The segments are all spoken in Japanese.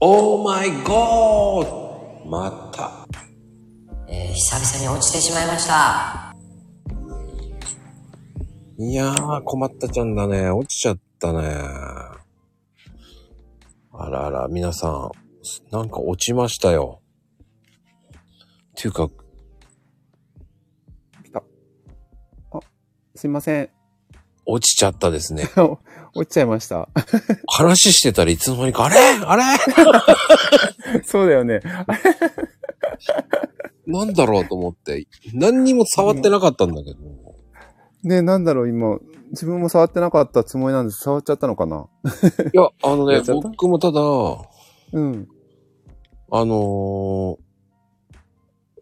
オーマイゴーまた。えー、久々に落ちてしまいました。いやー、困ったちゃんだね。落ちちゃったね。あらあら、皆さん、なんか落ちましたよ。っていうか、来た。あ、すいません。落ちちゃったですね。落ちちゃいました。話してたらいつの間にか、あれ？あれ？そうだよね。なんだろうと思って、何にも触ってなかったんだけど。ね、なんだろう、今、自分も触ってなかったつもりなんです。触っちゃったのかな？いや、あのね僕もただ、うん。あのー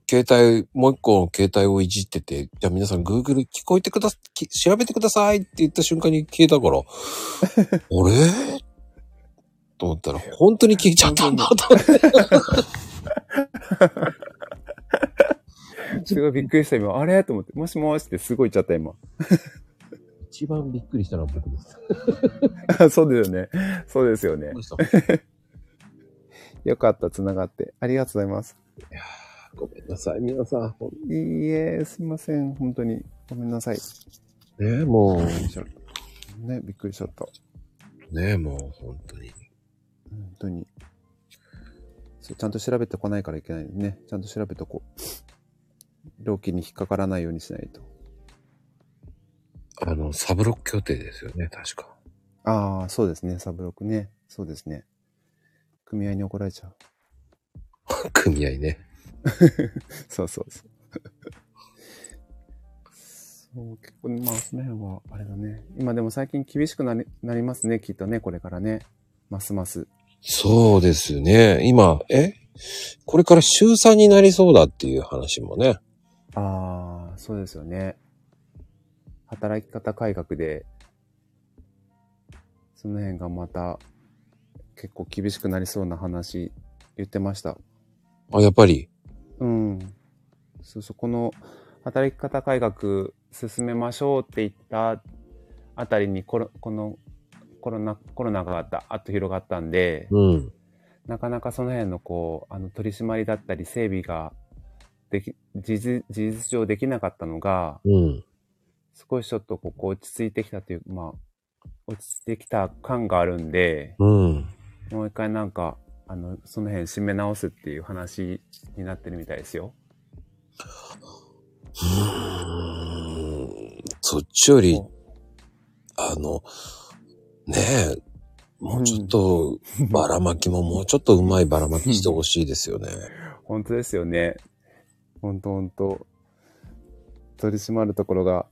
携帯、もう一個の携帯をいじってて、じゃあ皆さん Google 聞こえてくだ調べてくださいって言った瞬間に消えたから、あれ？と思ったら、本当に消えちゃったんだと思って。すごいびっくりした今。あれ？と思って、もしもしってすごい言っちゃった今。一番びっくりしたのは僕です。そうですよね。そうですよねよかった、繋がって。ありがとうございます。ごめんなさい、皆さん。ほんいいえ、すいません。本当に。ごめんなさい。ねもね、びっくりしちゃった。う、ねもう本当に。本当に。ちゃんと調べてこないからいけないね。ちゃんと調べとこう。料金に引っかからないようにしないと。あの、サブロック協定ですよね、確か。ああ、そうですね。サブロックね。そうですね。組合に怒られちゃう。組合ね。そうそうそう。そう、結構、まあ、その辺は、あれだね。今でも最近厳しくなりなりますね、きっとね、これからね。ますます。そうですね。今、え？これから週3になりそうだっていう話もね。ああ、そうですよね。働き方改革で、その辺がまた、結構厳しくなりそうな話、言ってました。あ、やっぱり？うん。そうそう、この働き方改革進めましょうって言ったあたりにこのコロナ、コロナがあった、あっと広がったんで、うん。なかなかその辺のこう、あの取り締まりだったり整備ができ、事実、事実上できなかったのが、うん。少しちょっとここ落ち着いてきたという、まあ、落ち着いてきた感があるんで、うん。もう一回なんか、あの、その辺締め直すっていう話になってるみたいですよ。うーんそっちより、あの、ねえ、もうちょっと、ばらまきももうちょっとうまいばらまきしてほしいですよね。本当ですよね。本当本当取り締まるところが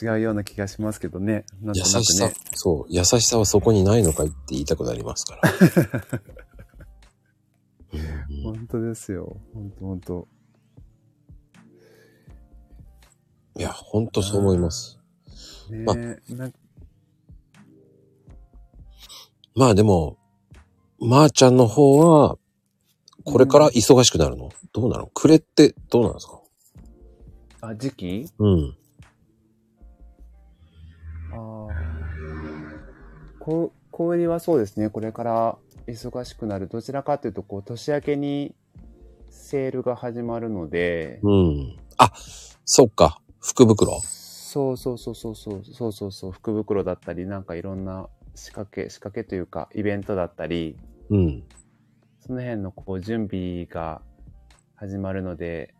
違うような気がしますけどね。なん優となくしさ、ね。そう、優しさはそこにないのかいって言いたくなりますから。うん本当ですよ。本当本当いや、ほんとそう思います。ねままあでも、まー、ちゃんの方は、これから忙しくなるの、どうなの？暮れってどうなんですか？あ、時期？うん。ああ。こう、小売りはそうですね。これから忙しくなる。どちらかというと、こう、年明けにセールが始まるので、うん。あ、そっか。福袋。そうそうそうそうそうそうそうそう福袋だったりなんかいろんな仕掛け仕掛けというかイベントだったりうん。その辺のこう準備が始まるので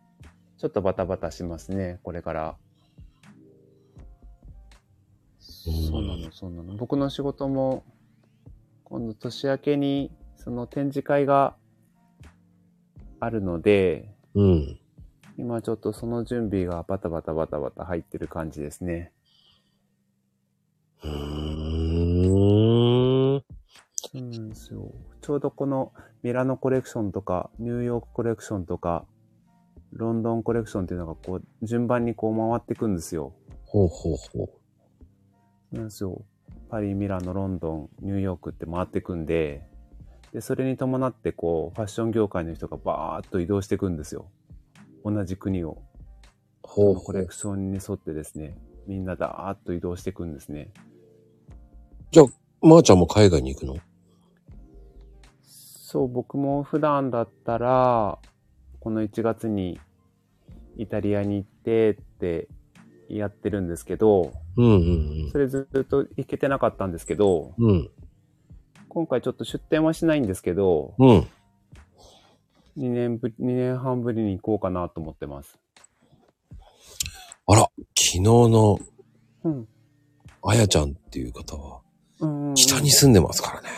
ちょっとバタバタしますねこれからそうなのそうなの僕の仕事も今度年明けにその展示会があるのでうん。今ちょっとその準備がバタバタバタバタ入ってる感じですねうーん。そうなんですよ。ちょうどこのミラノコレクションとか、ニューヨークコレクションとか、ロンドンコレクションっていうのがこう、順番にこう回っていくんですよ。ほうほうほうなんですよ。パリ、ミラノ、ロンドン、ニューヨークって回っていくんで、で、それに伴ってこう、ファッション業界の人がバーッと移動していくんですよ。同じ国を。ほうコレク。ションに沿ってですね、みんなダーッと移動していくんですね。じゃあ、まー、ちゃんも海外に行くの？そう、僕も普段だったら、この1月にイタリアに行ってってやってるんですけど、うんうんそれずっと行けてなかったんですけど、うん。うん。今回ちょっと出店はしないんですけど、うん。2年ぶり、2年半ぶりに行こうかなと思ってます。あら、昨日のうん。あやちゃんっていう方は、うんうん、北に住んでますからね。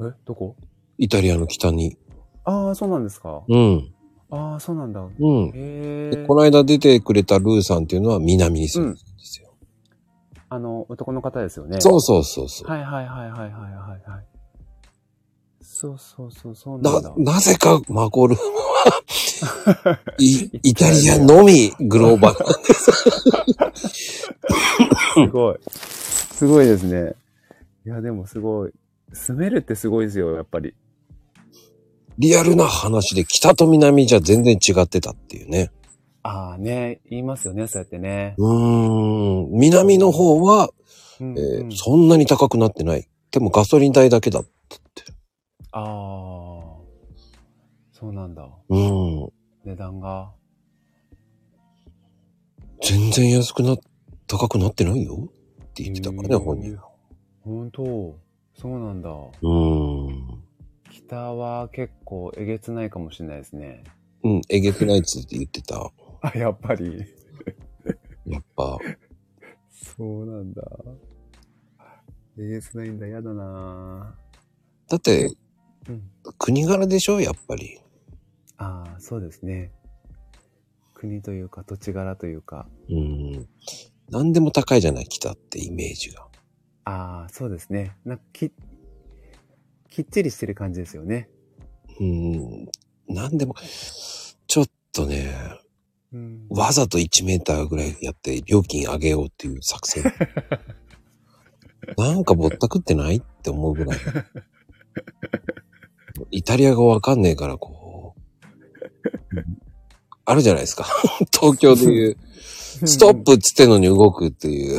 え、どこ？イタリアの北に。ああ、そうなんですか。うん。ああ、そうなんだ。うん。この間出てくれたルーさんっていうのは南に住んでる。あの、男の方ですよね。そうそうそうそう。はいはいはいはいはいはいはい。そうそうそう、そうなんだな、。なぜかマコルームは、い、イタリアのみグローバルなんです。すごい。すごいですね。いや、でもすごい。住めるってすごいですよ、やっぱり。リアルな話で北と南じゃ全然違ってたっていうね。ああね、言いますよね、そうやってね。うーん。南の方は、うんえーうんそんなに高くなってない。でもガソリン代だけだったって。ああ。そうなんだ。うん。値段が。全然安くな、高くなってないよって言ってたからね、本人は。本当そうなんだ。うーん。北は結構えげつないかもしれないですね。うん、えげつないっつって言ってた。あ、やっぱり。やっぱ、そうなんだ。えげつないんだ、やだなだって、うん。国柄でしょやっぱり。ああ、そうですね。国というか土地柄というか。うん。何でも高いじゃない、北ってイメージが。ああ、そうですね。なんかき、きっちりしてる感じですよね。うん。何でも、ちょっとね、うん。わざと1メーターぐらいやって料金上げようっていう作戦。なんかぼったくってないって思うぐらい。イタリア語わかんねえから、こう。あるじゃないですか。東京でいう、ストップっつってんのに動くっていう。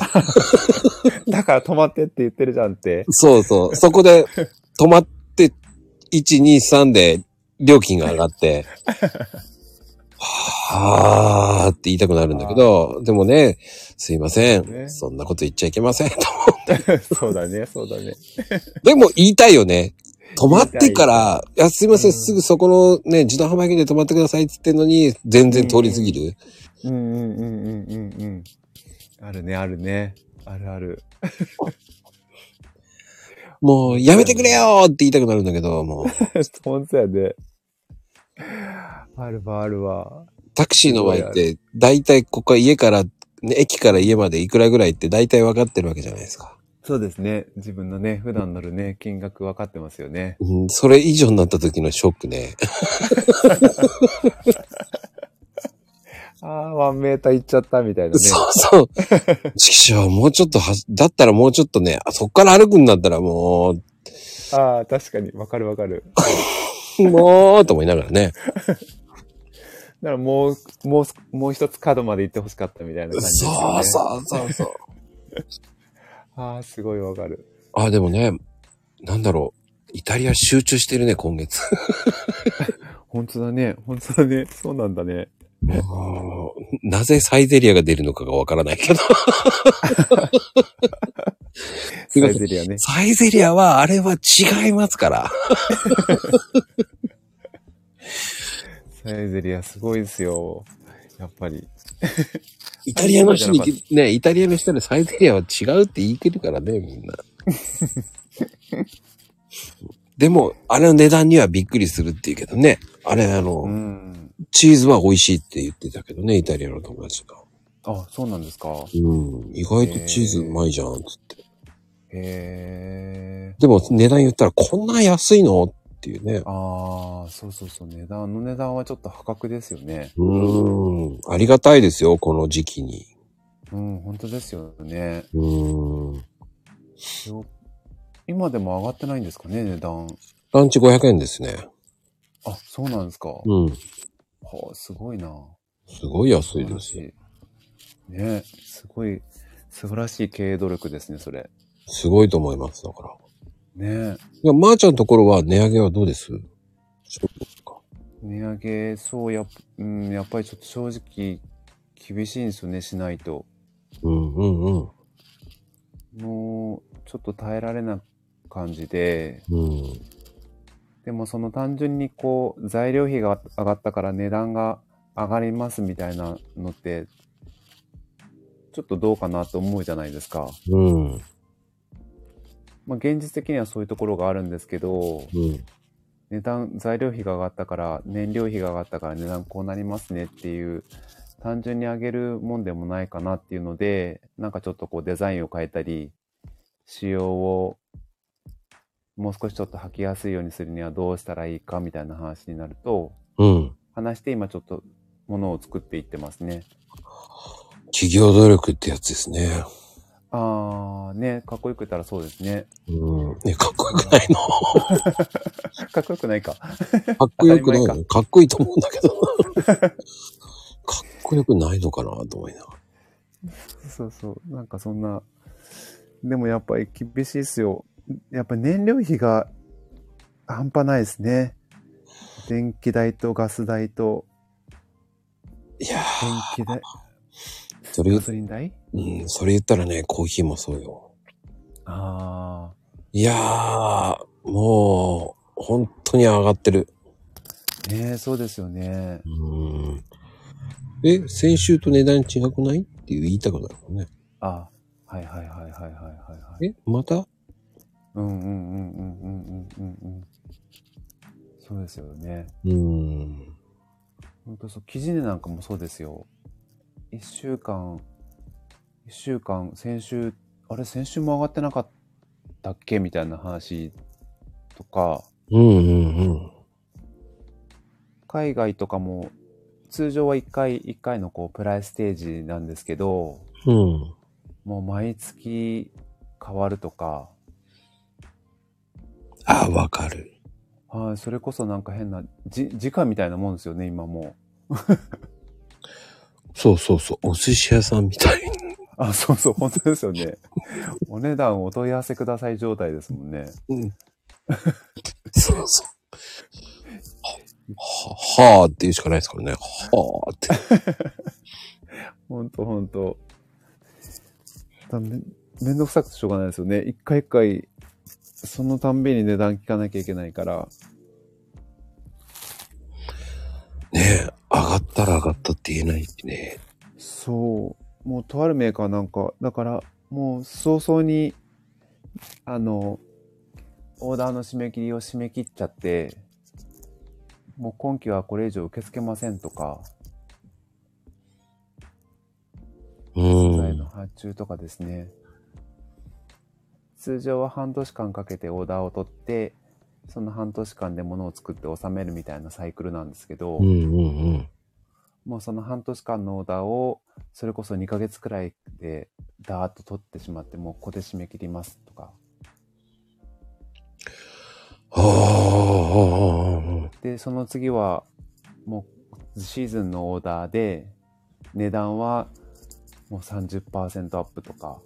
だから止まってって言ってるじゃんって。そうそう。そこで止まって、1、2、3で料金が上がって、はーって言いたくなるんだけど、でもね、すいません。ねそんなこと言っちゃいけません。そうだね、そうだね。でも言いたいよね。止まってから、いや、すいません、すぐそこのね、自動販売機で止まってくださいって言ってんのに、全然通り過ぎる。うんうんうんうんうんうん。あるね、あるね。あるある。もう、やめてくれよーって言いたくなるんだけど、もう、本当やね。あるわ、あるわ。タクシーの場合って、だいたいここは家から、ね、駅から家までいくらぐらいって大体分かってるわけじゃないですか。そうですね。自分のね、普段乗るね、金額分かってますよね。うん、それ以上になった時のショックね。ああ、ワンメーター行っちゃったみたいなね。そうそう。ちくしょう、もうちょっとは、だったらもうちょっとね、あそっから歩くんだったらもああ、確かに。わかるわかる。う、もう、と思いながらね。だからもう、もう、もう一つ角まで行ってほしかったみたいな感じですよね。そうそうそうそう。ああ、すごいわかる。あ、でもね、なんだろう。イタリア集中してるね、今月。本当だね。本当だね。そうなんだね。うんなぜサイゼリアが出るのかがわからないけど。サイゼリアね。サイゼリアは、あれは違いますから。サイゼリアすごいですよ。やっぱり。イタリアの人に、ね、イタリアの人でサイゼリアは違うって言い切るからね、みんな。でも、あれの値段にはびっくりするっていうけどね。あれ、あの、うん。チーズは美味しいって言ってたけどね、イタリアの友達が。あ、そうなんですか。うん。意外とチーズうまいじゃん、つって。へえ。でも値段言ったらこんな安いの？っていうね。ああ、そうそうそう。値段、あの値段はちょっと破格ですよね。うーん。ありがたいですよ、この時期に。うん、本当ですよね。うーん。よ今でも上がってないんですかね、値段。ランチ500円ですね。あ、そうなんですか。はうん。あ、すごいな。すごい安素いですよ。ねすごい、素晴らしい経営努力ですね、それ。すごいと思います、だから。ねいや、まー、ちゃんのところは値上げはどうです？値上げ、そうやっ、うん、やっぱりちょっと正直厳しいんですよね、しないと。うんうんうん。もう、ちょっと耐えられな感じで、うん。でもその単純にこう、材料費が上がったから値段が上がりますみたいなのって、ちょっとどうかなと思うじゃないですか。うん。まあ現実的にはそういうところがあるんですけど、うん。値段、材料費が上がったから、燃料費が上がったから値段こうなりますねっていう、単純に上げるもんでもないかなっていうので、なんかちょっとこうデザインを変えたり、仕様をもう少しちょっと履きやすいようにするにはどうしたらいいかみたいな話になると、うん。話して今ちょっとものを作っていってますね。企業努力ってやつですね。あー、ね、かっこよく言ったらそうですね。うん。ね、かっこよくないの。かっこよくないか。かっこよくないのかっこいいと思うんだけど。かっこよくないのかなと思いながら。そうそう。なんかそんな。でもやっぱり厳しいですよ。やっぱり燃料費が半端ないですね。電気代とガス代といや電気代、ー、それガ、ソリン代？うん、それ言ったらね、コーヒーもそうよ。あいやー、もう、本当に上がってる。あ。ねえ、そうですよね。うん。え、先週と値段違くないっていう言いたくなるもんね。あはいはいはいはいはいはいはい。え、また？うんうんうんうんうんうんうんうん。そうですよね。うん。本当そう、記事値なんかもそうですよ。一週間、一週間、先週、あれ、先週も上がってなかったっけ？みたいな話とか、うんうんうん。海外とかも、通常は一回一回のこう、プライステージなんですけど、うん。もう毎月変わるとか、あ、わかる。はい、それこそなんか変な、じ、時価みたいなもんですよね、今もう。そうそうそう。お寿司屋さんみたいに。あ、そうそう、本当ですよね。お値段お問い合わせください状態ですもんね。うん。そうそう。は、はーって言うしかないですからね。はーって。ほんとほんと。だめ、めんどくさくてしょうがないですよね。一回一回、そのたんびに値段聞かなきゃいけないから。ねえ、上がったら上がったって言えないってね。そう。もうとあるメーカーなんか、だから、もう早々に、あの、オーダーの締め切りを締め切っちゃって、もう今期はこれ以上受け付けませんとか、う素材のん。発注とかですね。通常は半年間かけてオーダーを取って、その半年間で物を作って収めるみたいなサイクルなんですけど、うんうんうん。もうその半年間のオーダーを、それこそ2ヶ月くらいでダーッと取ってしまって、もうここで締め切りますとか。はで、その次は、もうシーズンのオーダーで、値段はもう30%アップとか。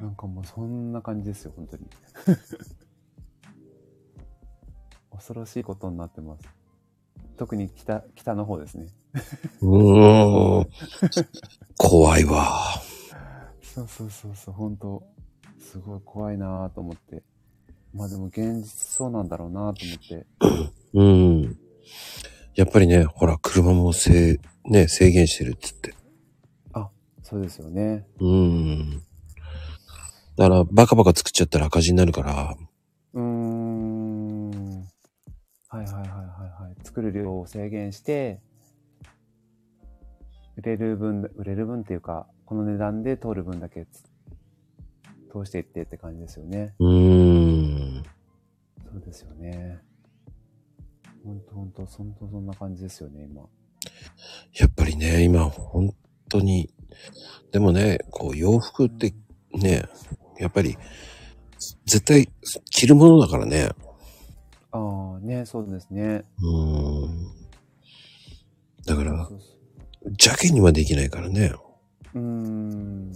なんかもうそんな感じですよ、本当に。恐ろしいことになってます。特に北、北の方ですね。あ。うーん。怖いわ。そうそうそうそう、本当すごい怖いなぁと思って。まあでも現実そうなんだろうなと思って。うん。やっぱりね、ほら、車も制、ね、制限してるっつって。そうですよね。うん。だから、バカバカ作っちゃったら赤字になるから、うーん。はいはいはい。作る量を制限して、売れる分、売れる分っていうか、この値段で通る分だけつ通していってって感じですよね。うーん。そうですよね。ほんとほんと、そんとそんな感じですよね、今。やっぱりね、今、本当に、でもね、こう、洋服ってね、やっぱり、絶対、着るものだからね。ああ、ね、そうですね。うーん。だから、邪気にはできないからね。うーん。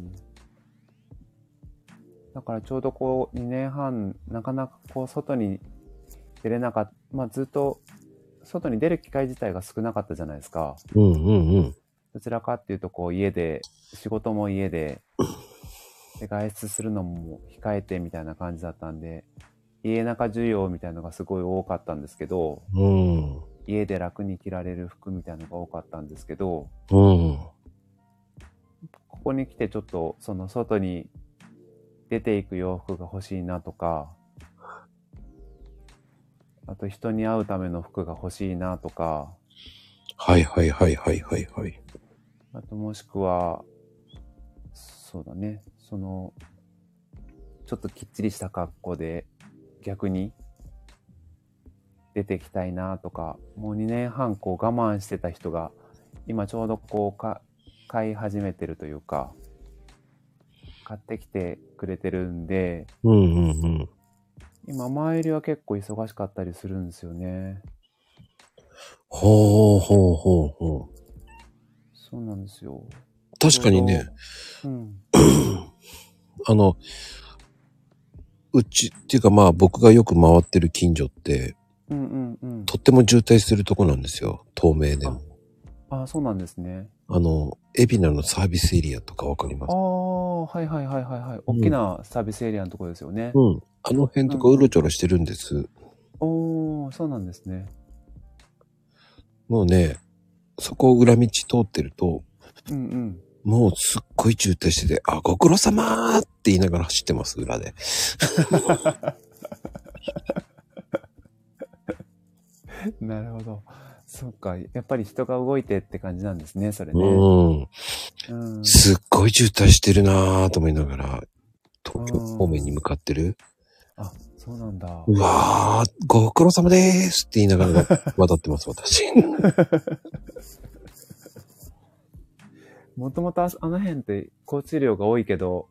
だからちょうどこう2年半、なかなかこう外に出れなかった、まあずっと外に出る機会自体が少なかったじゃないですか。うんうんうん。どちらかっていうとこう家で、仕事も家で、で外出するのも控えてみたいな感じだったんで、家中需要みたいなのがすごい多かったんですけど、うん。家で楽に着られる服みたいなのが多かったんですけど、うん。ここに来てちょっとその外に出ていく洋服が欲しいなとか、あと人に会うための服が欲しいなとか、はいはいはいはいはいはい。あともしくは、そうだね、その、ちょっときっちりした格好で逆に出てきたいなとか、もう2年半こう我慢してた人が、今ちょうどこうか買い始めてるというか、買ってきてくれてるんで、うんうんうん。今前よりは結構忙しかったりするんですよね。ほうほうほうほう。そうなんですよ。確かにね、うん。あの、うち、っていうかまあ僕がよく回ってる近所って、うんうんうん。とっても渋滞するとこなんですよ。透明でも。ああ、そうなんですね。あの、海老名のサービスエリアとかわかります？ああ、はいはいはいはいはい。大きなサービスエリアのところですよね。うん。あの辺とかうろちょろしてるんです。おー、そうなんですね。もうね、そこを裏道通ってると、うんうん。もうすっごい渋滞してて、あ、ご苦労様ーって言いながら走ってます、裏で。なるほど。そっか。やっぱり人が動いてって感じなんですね、それね。うん。うん。すっごい渋滞してるなーと思いながら、東京方面に向かってる。あ、そうなんだ。うわー、ご苦労様でーすって言いながら渡ってます、私。もともとああの辺って交通量が多いけど、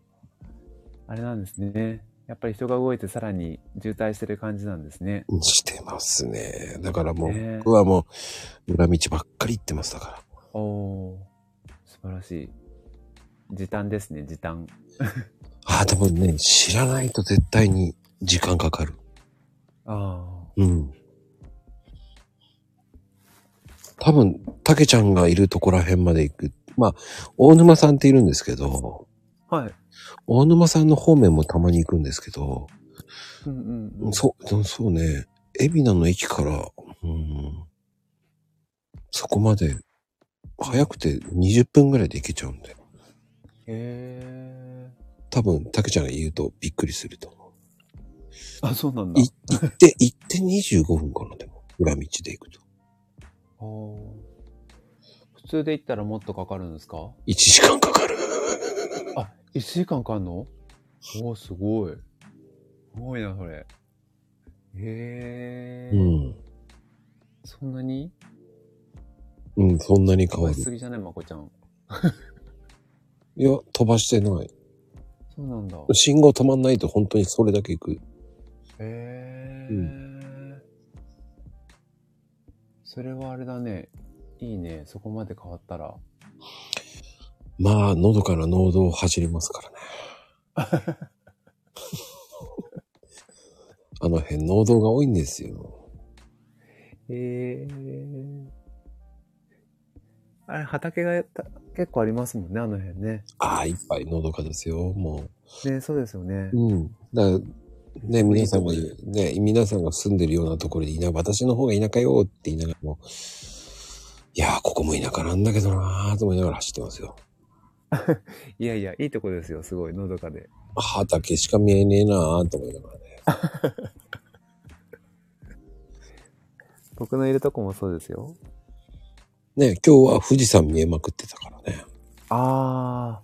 あれなんですね。やっぱり人が動いてさらに渋滞してる感じなんですね。してますね。だからもう、僕はもう、裏道ばっかり行ってます、だから。おー、素晴らしい。時短ですね、時短。ああ、でもね、知らないと絶対に時間かかる。あうん。多分、たけちゃんがいるとこら辺まで行く。まあ、大沼さんっているんですけど、あ。はい。大沼さんの方面もたまに行くんですけど、うんうんうん。そう、そうね、海老名の駅から、うん、そこまで、早くて20分ぐらいで行けちゃうんで、へ多分、たけちゃんが言うとびっくりすると思ー。あ、そうなんだ。行って、行って25分かな、でも。裏道で行くと。通で行ったらもっとかかるんですか？1時間かかる。あ、1時間かかんの？おー、すごい。すごいな、それ。へー。うん。そんなに？うん、そんなに変飛ばわる。しすぎじゃないまこちゃん。いや、飛ばしてない。そうなんだ。信号止まんないと本当にそれだけ行く。へー。うそれはあれだね。いいね。そこまで変わったら。まあ、喉から農道を走りますからね。あの辺、農道が多いんですよ。へー。あれ、畑がた結構ありますもんね、あの辺ね。ああ、いっぱいのどかですよ、もね、そうですよねう。。うん。だから、ね、皆さんがね、皆さんが住んでるようなところでいな、私の方が田舎よって言いながらも、いやー、ここも田舎なんだけどなーと思いながら走ってますよ。いやいや、いいとこですよ、すごい、のどかで。畑しか見えねえなーと思いながらね。僕のいるとこもそうですよ。ね、今日は富士山見えまくってたからね。ああ、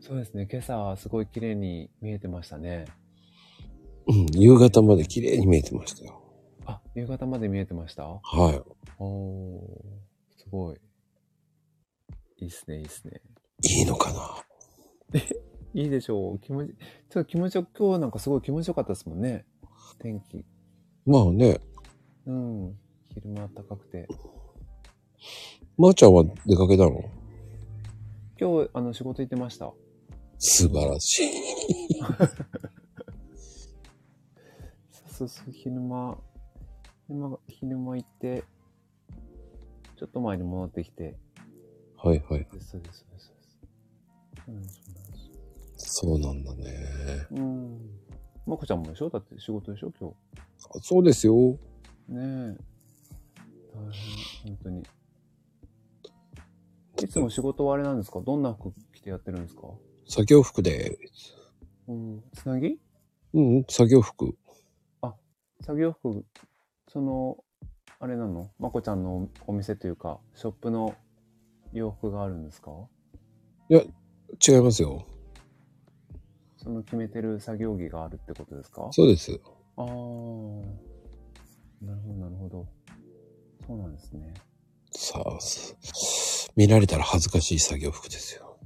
そうですね。今朝はすごい綺麗に見えてましたね。うん、夕方まで綺麗に見えてましたよ。あ、夕方まで見えてました？はおー、すごい。いいっすね、いいっすね。い。いいのかな？いいでしょう。気持ち、ちょっと気持ちよ、今日なんかすごい気持ちよかったですもんね。天気。まあね、うん。昼間暖かくて。まー、ちゃんは出かけたの？今日、あの、仕事行ってました。素晴らしい。そうそう、昼間、昼間、昼間行って、ちょっと前に戻ってきて、はいはい。ですそうです、そうです。そうなんだね。うん。まこちゃんもでしょ？だって仕事でしょ？今あそうですよ。日。ねえ。大変、本当に。いつも仕事はあれなんですか？どんな服着てやってるんですか？作業服で。うん。つなぎ？うん、作業服。作業服、その、あれなの？まこちゃんのお店というか、ショップの洋服があるんですか？違いますよ。その決めてる作業着があるってことですか？そうです。ああ。なるほど、なるほど。そうなんですね。さあ、す見られたら恥ずかしい作業服ですよ。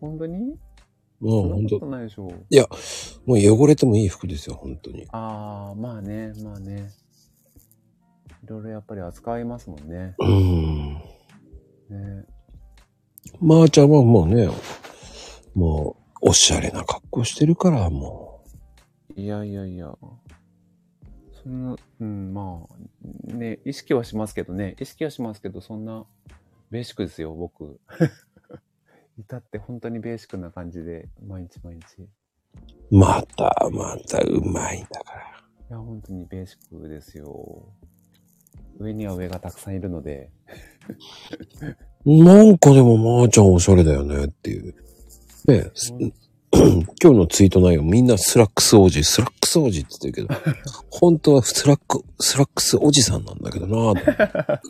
本当に？もう本当ないでしょう。もう汚れてもいい服ですよ、本当に。ああ、まあね、まあね。いろいろやっぱり扱いますもんね。うん。ねまー、ちゃんはもうね、もう、おしゃれな格好してるから、もいやいやいや。そんな、うん、まあ、ね、意識はしますけどね、意識はしますけど、そんな、ベーシックですよ、僕。至って本当にベーシックな感じで、毎日毎日。いうまた、また、うまいんだから。や、本当にベーシックですよ。上には上がたくさんいるので、なんかでも、まーちゃんおしゃれだよねっていう。ねす 今日のツイート内容みんなスラックス王子、スラックス王子って言ってるけど、本当はスラック、スラックスおじさんなんだけどな ぁ。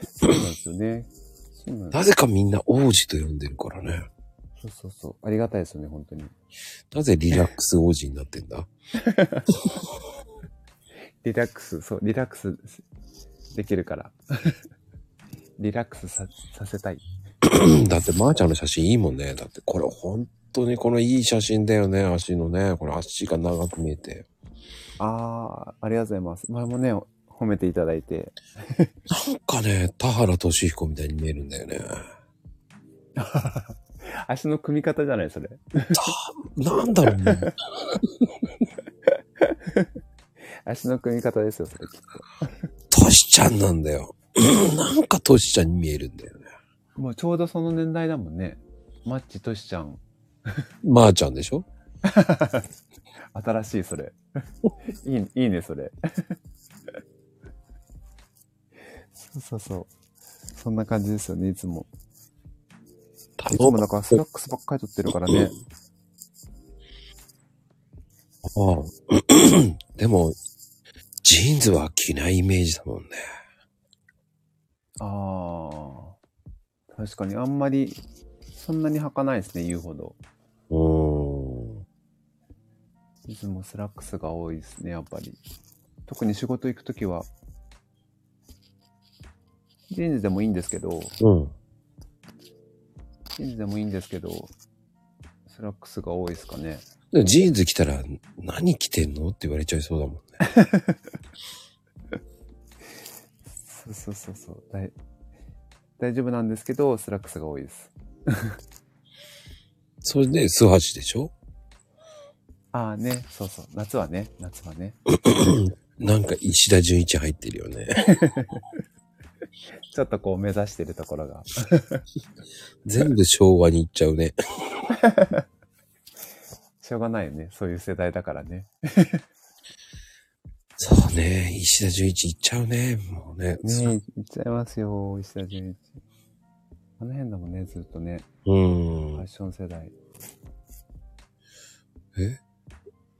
そうなんですよね。なぜかみんな王子と呼んでるからね。そうそうそう。ありがたいですよね、本当に。なぜリラックス王子になってんだ？リラックス、そう、リラックスできるから。リラックスささせたい。だって、まーちゃんの写真いいもんね。だって、これ本当にこのいい写真だよね。足のね。これ足が長く見えて。ああ、ありがとうございます。前もね、褒めていただいて。なんかね、田原俊彦みたいに見えるんだよね。足の組み方じゃない、それ。なんだろうね。足の組み方ですよ、それきっトシちゃんなんだよ。なんかトシちゃんに見えるんだよね。と。もうちょうどその年代だもんね。マッチとしちゃん。まーちゃんでしょ？新しい、それ。いい、いいね、それ。そうそうそう。そんな感じですよね、いつも。いつもだからスラックスばっかり撮ってるからね。ああでも、ジーンズは着ないイメージだもんね。ああ。確かにあんまり、そんなに履かないですね、言うほど。うーん。いつもスラックスが多いですね、やっぱり。特に仕事行くときは、ジーンズでもいいんですけど、うん。ジーンズでもいいんですけど、スラックスが多いですかね。ジーンズ着たら、何着てんのって言われちゃいそうだもんね。そうそうそうそう。大大丈夫なんですけど、スラックスが多いです。それで、素橋でしょ？ああね、そうそう。夏はね、夏はね。なんか石田純一入ってるよね。ちょっとこう目指してるところが。全部昭和に行っちゃうね。しょうがないよね。そういう世代だからね。そうね。石田純一行っちゃうね。もうね。ねえ、言っちゃいますよ、石田純一。あの辺だもんね、ずっとね。うフんァッ。ション世代。え？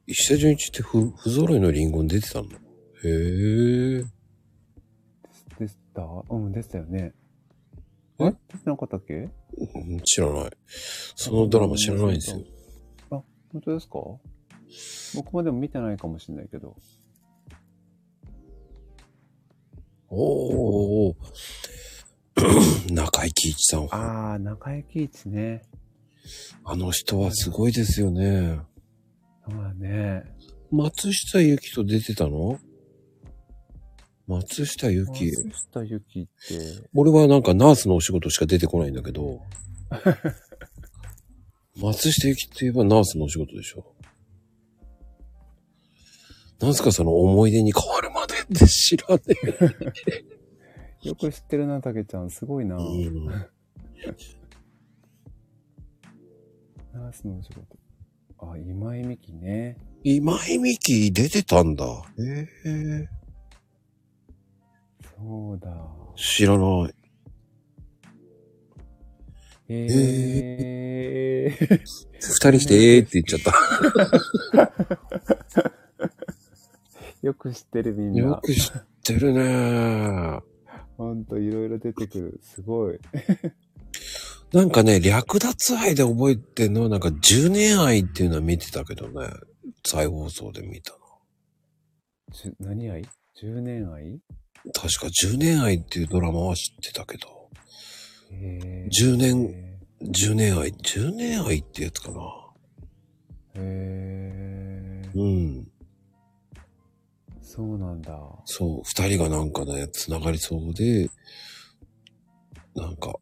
石田純一って不、不揃いのリンゴに出てたの？へえ。た？うん、でしたよね。え？出てなかったっけ？うん知らない。そのドラマ知らないんですよ。あ、本当ですか？僕もでも見てないかもしれないけど。おーおー 中井貴一さん。あああ、中井貴一ね。の人はすごいですよね。まあね。松下由紀と出てたの？松下由紀。松下由紀って、俺はなんかナースのお仕事しか出てこないんだけど。松下由紀って言えばナースのお仕事でしょ。なんすかその思い出に変わるまでって知らね よく知ってるな、たけちゃん。すごいな。え。うん。ナースのお仕事。あ、今井美樹ね。今井美樹出てたんだ。へえ。そうだ。知らない。へえ。二人来てえーって言っちゃった。よく知ってるみんよな。く知ってるね。ほんといろいろ出てくる。すごい。なんかね、略奪愛で覚えてんのはなんか10年愛っていうのは見てたけどね。再放送で見たな。じゅ何愛 ?10 年愛？確か10年愛っていうドラマは知ってたけど。へえ。10年、へ10年愛、10年愛ってやつかな。え。うん。そうなんだ。そう、二人がなんかね、繋がりそうで、なんか、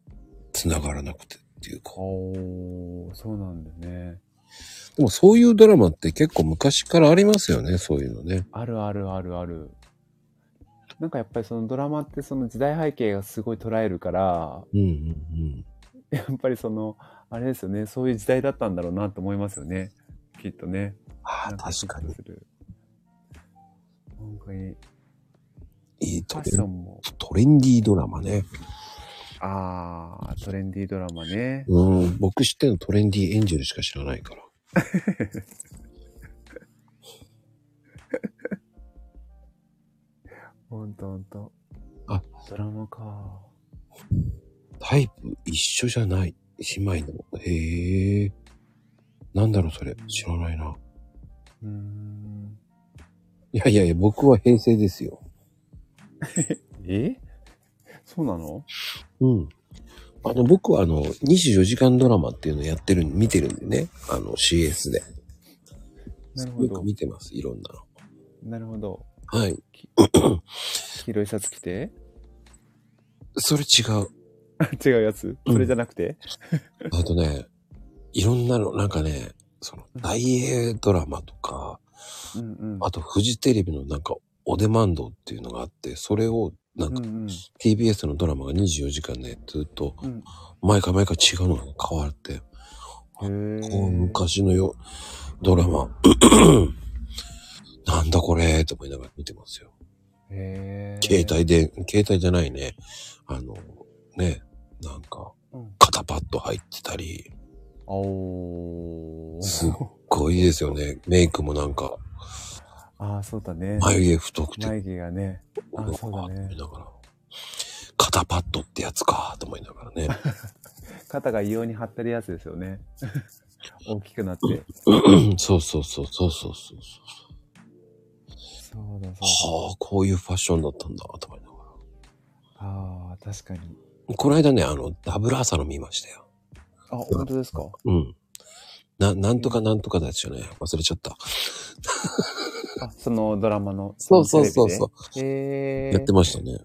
繋がらなくてっていうか。おー、そうなんだね。でもそういうドラマって結構昔からありますよね、そういうのね。あるあるあるある。なんかやっぱりそのドラマってその時代背景がすごい捉えるから、うんうんうん。やっぱりその、あれですよね、そういう時代だったんだろうなと思いますよね。きっとね。ああ、確かに。本当に、いいトレトレンディードラマね。あー、トレンディードラマね。うん、僕知ってるのトレンディーエンジェルしか知らないから。ほんとほんと。あ、ドラマか。タイプ一緒じゃない？姉妹の。へえ。なんだろうそれ。知らないな。うーん。いやいやいや、僕は平成ですよ。え？そうなの？うん。あの、僕はあの、24時間ドラマっていうのやってる、見てるんでね。あの、CS で。なるほどよく。見てます、いろんなの。なるほど。はい。黄色いシャツ着て？それ違う。違うやつ？それじゃなくて、あとね、いろんなの、なんかね、その、大英ドラマとか、うんうん。あとフジテレビのなんか、オデマンドっていうのがあって、それを、なんかうんうん。TBS のドラマが24時間ね、ずっと、うん。毎回毎回違うのが変わって、うー昔のよ、ドラマ、なんだこれと思いながら見てますよ。へー携帯で、携帯じゃないね。あの、ね、なんか、うん肩パッド入ってたり、おー。すっごいですよね。メイクもなんか、ああ、そうだね。眉毛太くて、眉毛がね。あなんかそうだね見ながら、肩パッドってやつか、と思いながらね。肩が異様に張ってるやつですよね。大きくなって。そうそうそうそうそうそう。そうだ、そうはあ、こういうファッションだったんだ、と思いながら。だ。ああ、確かに。この間ね、あの、ダブル朝の見ましたよ。あ、本当ですか？うん。な、なんとかなんとかですよね。忘れちゃった。あ、そのドラマの。そうそうそうそう。う。へえ。やってましたね。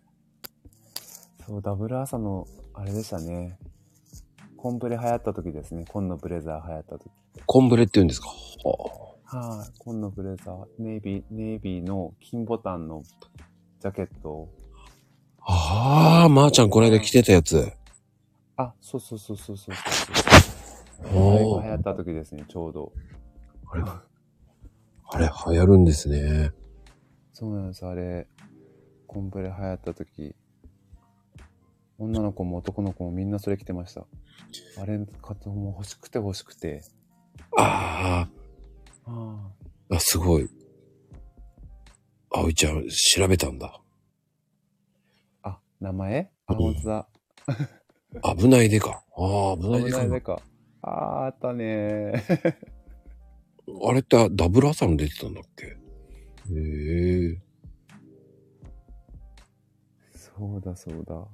そう、ダブル朝の、あれでしたね。コンブレ流行った時ですね。紺のブレザー流行った時。コンブレって言うんですか？ははい、紺のブレザー、ネイビー、ネイビーの金ボタンのジャケットを。あ。ああ、まー、ちゃんこの間着てたやつ。あ、そうそうそうそうそうそう。おーあれが流行った時ですね、ちょうど。あれ、あれ流行るんですね。そうなんです、あれ。コンブレ流行った時。女の子も男の子もみんなそれ着てました。あれ、買っても欲しくて欲しくて。あああ、あ、すごい。あおいちゃん、調べたんだ。あ。あ、名前？あ、うん本当だ。危ないでか。ああ、危ないでか危ない。でか。あーあったねー。あれってダブル朝の出てたんだっけ？へえ。そうだそうだ。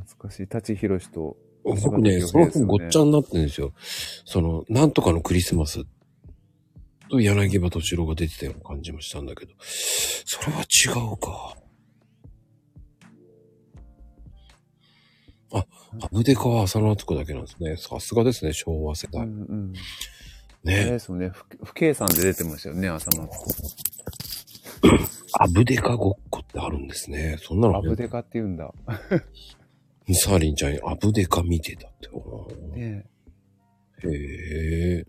懐かしい。舘ひろしと。僕ね、その本ごっちゃになってるんですよ。その、なんとかのクリスマスと柳葉敏郎が出てたような感じもしたんだけど、それは違うか。あ、アブデカは浅野敦子だけなんですね。さすがですね、昭和世う代。んうん。あれねですもんね。不不計算で出てましたよね、朝の。アブデカごっこってあるんですね。そんなのアブデカって言うんだ。サーリンちゃん、アブデカ見てたって。ねへえ。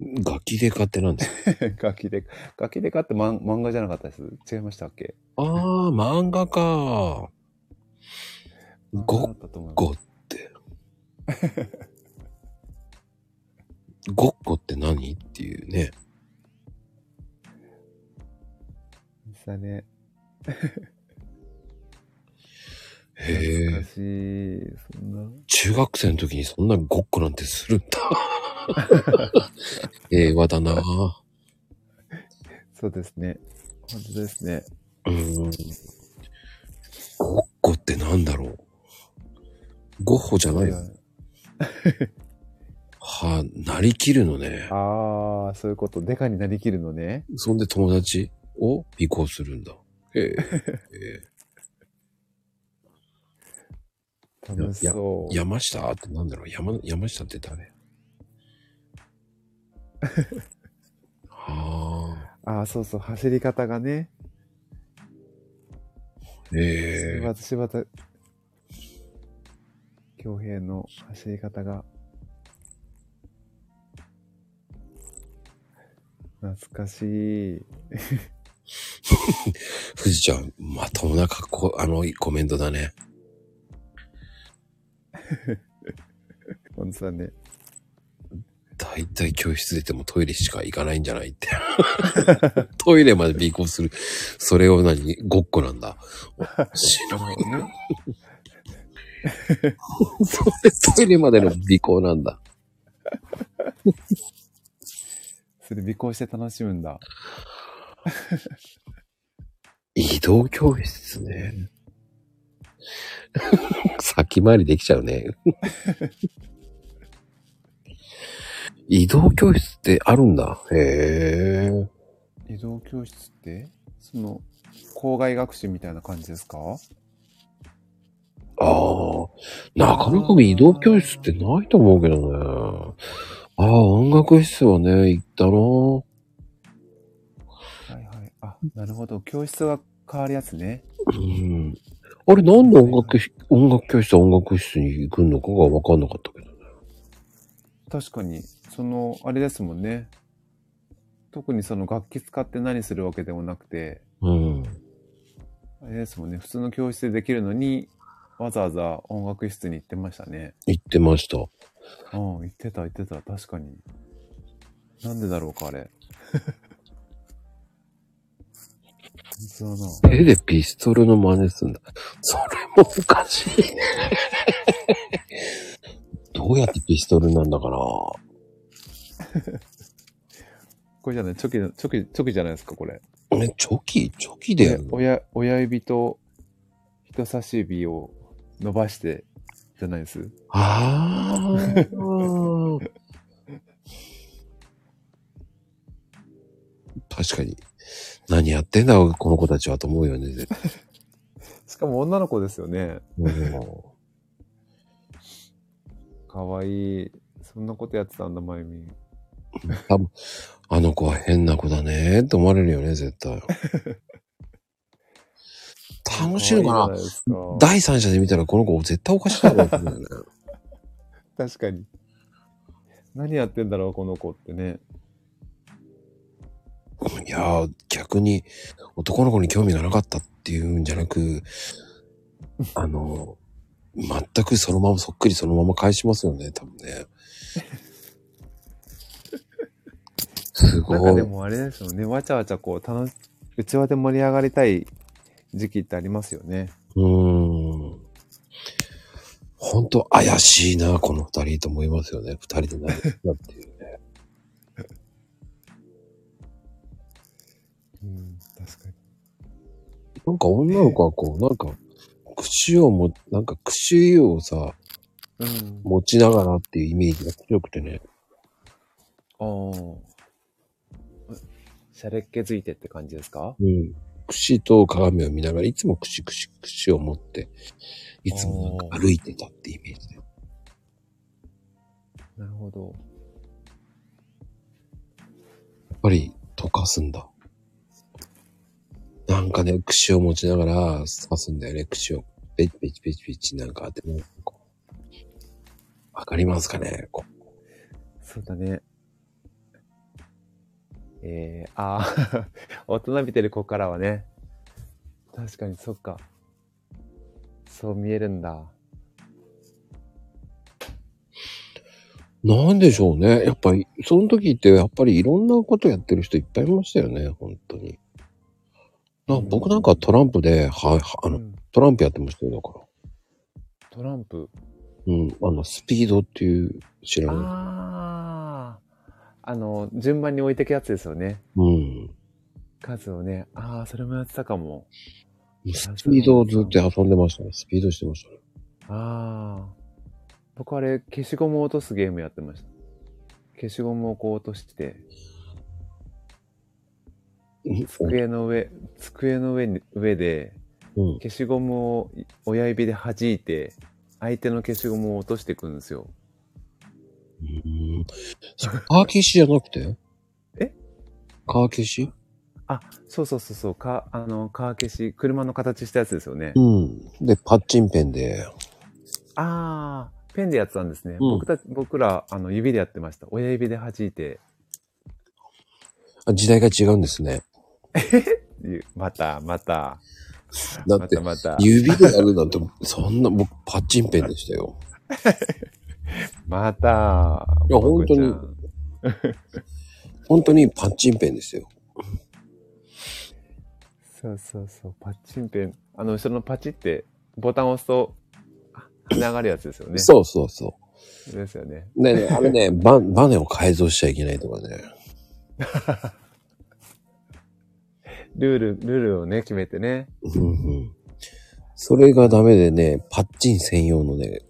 ガキデカってなんですか？え。ガキデカ。ガキデカってマン漫画じゃなかったです違いましたっけ？ああ、漫画か。ごっっと思いますこって。ごっこって何っていうね。さね。へえ。懐かしい。そんな。中学生の時にそんなごっこなんてするんだ。平和だなそうですね。本当ですね。うーん。ごっこってなんだろう。ゴッホじゃないよ。はあ、なりきるのね。ああ、そういうこと。デカになりきるのね。そんで友達を尾行するんだ。へえ。へえ楽しそう。山下ってなんだろう？山、山下って誰？はあ。ああ、そうそう。走り方がね。ええ柴田、柴田、京平の走り方が。懐かしい。富士ちゃん、まともな格好、あの、コメントだね。本当だね。だいたい教室出てもトイレしか行かないんじゃないって。トイレまで尾行する。それを何？ごっこなんだ。しのいね。それトイレまでの尾行なんだ。それ尾行して楽しむんだ。移動教室ね。先回りできちゃうね。移動教室ってあるんだ。へえ。移動教室って？その、校外学習みたいな感じですか？ああ、なかなか移動教室ってないと思うけどね。ああ、音楽室はね、行ったな。はいはい。あ、なるほど。教室が変わるやつね。うん。あれ、なんで音楽ひ、音楽教室は音楽室に行くのかがわかんなかったけどね。確かに、その、あれですもんね。特にその楽器使って何するわけでもなくて、うん。あれですもんね。普通の教室でできるのに、わざわざ音楽室に行ってましたね。行ってました。うん、行ってた行ってた。確かに。なんでだろうか、あれ。本当だな。手でピストルの真似すんだ。それもおかしいね。どうやってピストルなんだかな これじゃない、チョキ、チョキ、チョキじゃないですか、これ。え、チョキ？チョキでやるの？親、親指と人差し指を伸ばして、じゃないです？ああ。確かに。何やってんだこの子たちはと思うよね。絶 対しかも女の子ですよね。うんかわいい。そんなことやってたんだ、まゆみ。多分、あの子は変な子だねって思われるよね、絶対。楽しいのかなわい第三者で見たらこの子絶対おかしいだろうって思うよね。確かに。何やってんだろう、この子ってね。いやー、逆に男の子に興味がなかったっていうんじゃなく、あの、全くそのままそっくりそのまま返しますよね、多分ね。すごい。なんかでもあれですよね。わちゃわちゃこう、楽し、うちわで盛り上がりたい時期ってありますよね。うーん。本当怪しいな、この二人と思いますよね。二人で何だっていうなんか女の子はこう、なんか、口をも、なんか口をさ、うん。持ちながらっていうイメージが強くてね。ああ。シャレっ気づいてって感じですか？うん。櫛と鏡を見ながら、いつも櫛櫛櫛を持って、いつもなんか歩いてたってイメージだよ。なるほど。やっぱり溶かすんだ。なんかね、櫛を持ちながら刺すんだよね、櫛を。ペチペチペチペチなんか当てもわかりますかねこそうだね。えー、ああ、大人びてる子からはね。確かにそっか。そう見えるんだ。うなんでしょうね。やっぱり、その時ってやっぱりいろんなことやってる人いっぱいいましたよね、本当に。な僕なんかトランプで、は、はあの、うんトランプやってましたよ、だから。トランプ。うん、あの、スピードっていう、知らない。ああ。あの、順番に置いてくやつですよね。うん。数をね。ああ、それもやってたかも。スピードをずっと遊んでましたね。スピードしてましたね。ああ。僕あれ、消しゴムを落とすゲームやってました。消しゴムをこう落として、机の上、机の上に、上で、うん。消しゴムを親指で弾いて、相手の消しゴムを落としていくんですよ。うん。カー消しじゃなくて？え？カー消し？あ、そうそうそうそう、か、あの、カー消し、車の形したやつですよね。うん。で、パッチンペンで、ああ、ペンでやってたんですね。うん僕たち、僕ら、あの、指でやってました。親指で弾いて、あ時代が違うんですね。ゆ また、また、だってまた、また、指でやるなんて、そんな、僕、パッチンペンでしたよ。また、いや本当に 本当にパッチンペンですよ。そうそうそう、パッチンペン。あの、後ろのパチって、ボタンを押すと、あ流れるやつですよね。そうそうそですよ。ねね、あれね、ババネを改造しちゃいけないとかね。ルール、ルールをね、決めてね。うんうん。それがダメでね、パッチン専用のね、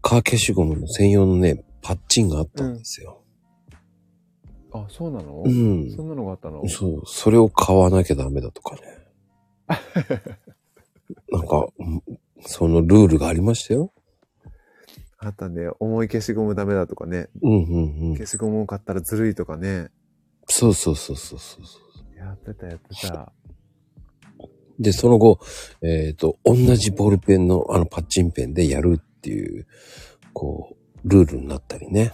カー消しゴムの専用のね、パッチンがあったんですよ。あ、そうなの、うん。そんなのがあったの？そう、それを買わなきゃダメだとかね。なんか、うんそのルールがありましたよ。あったね。重い消しゴムダメだとかね。うんうんうん。消しゴムを買ったらずるいとかね。そうそうそうそうそうそう。やってた、やってた。で、その後、えっ、と、同じボールペンの、あの、パッチンペンでやるっていう、こう、ルールになったりね。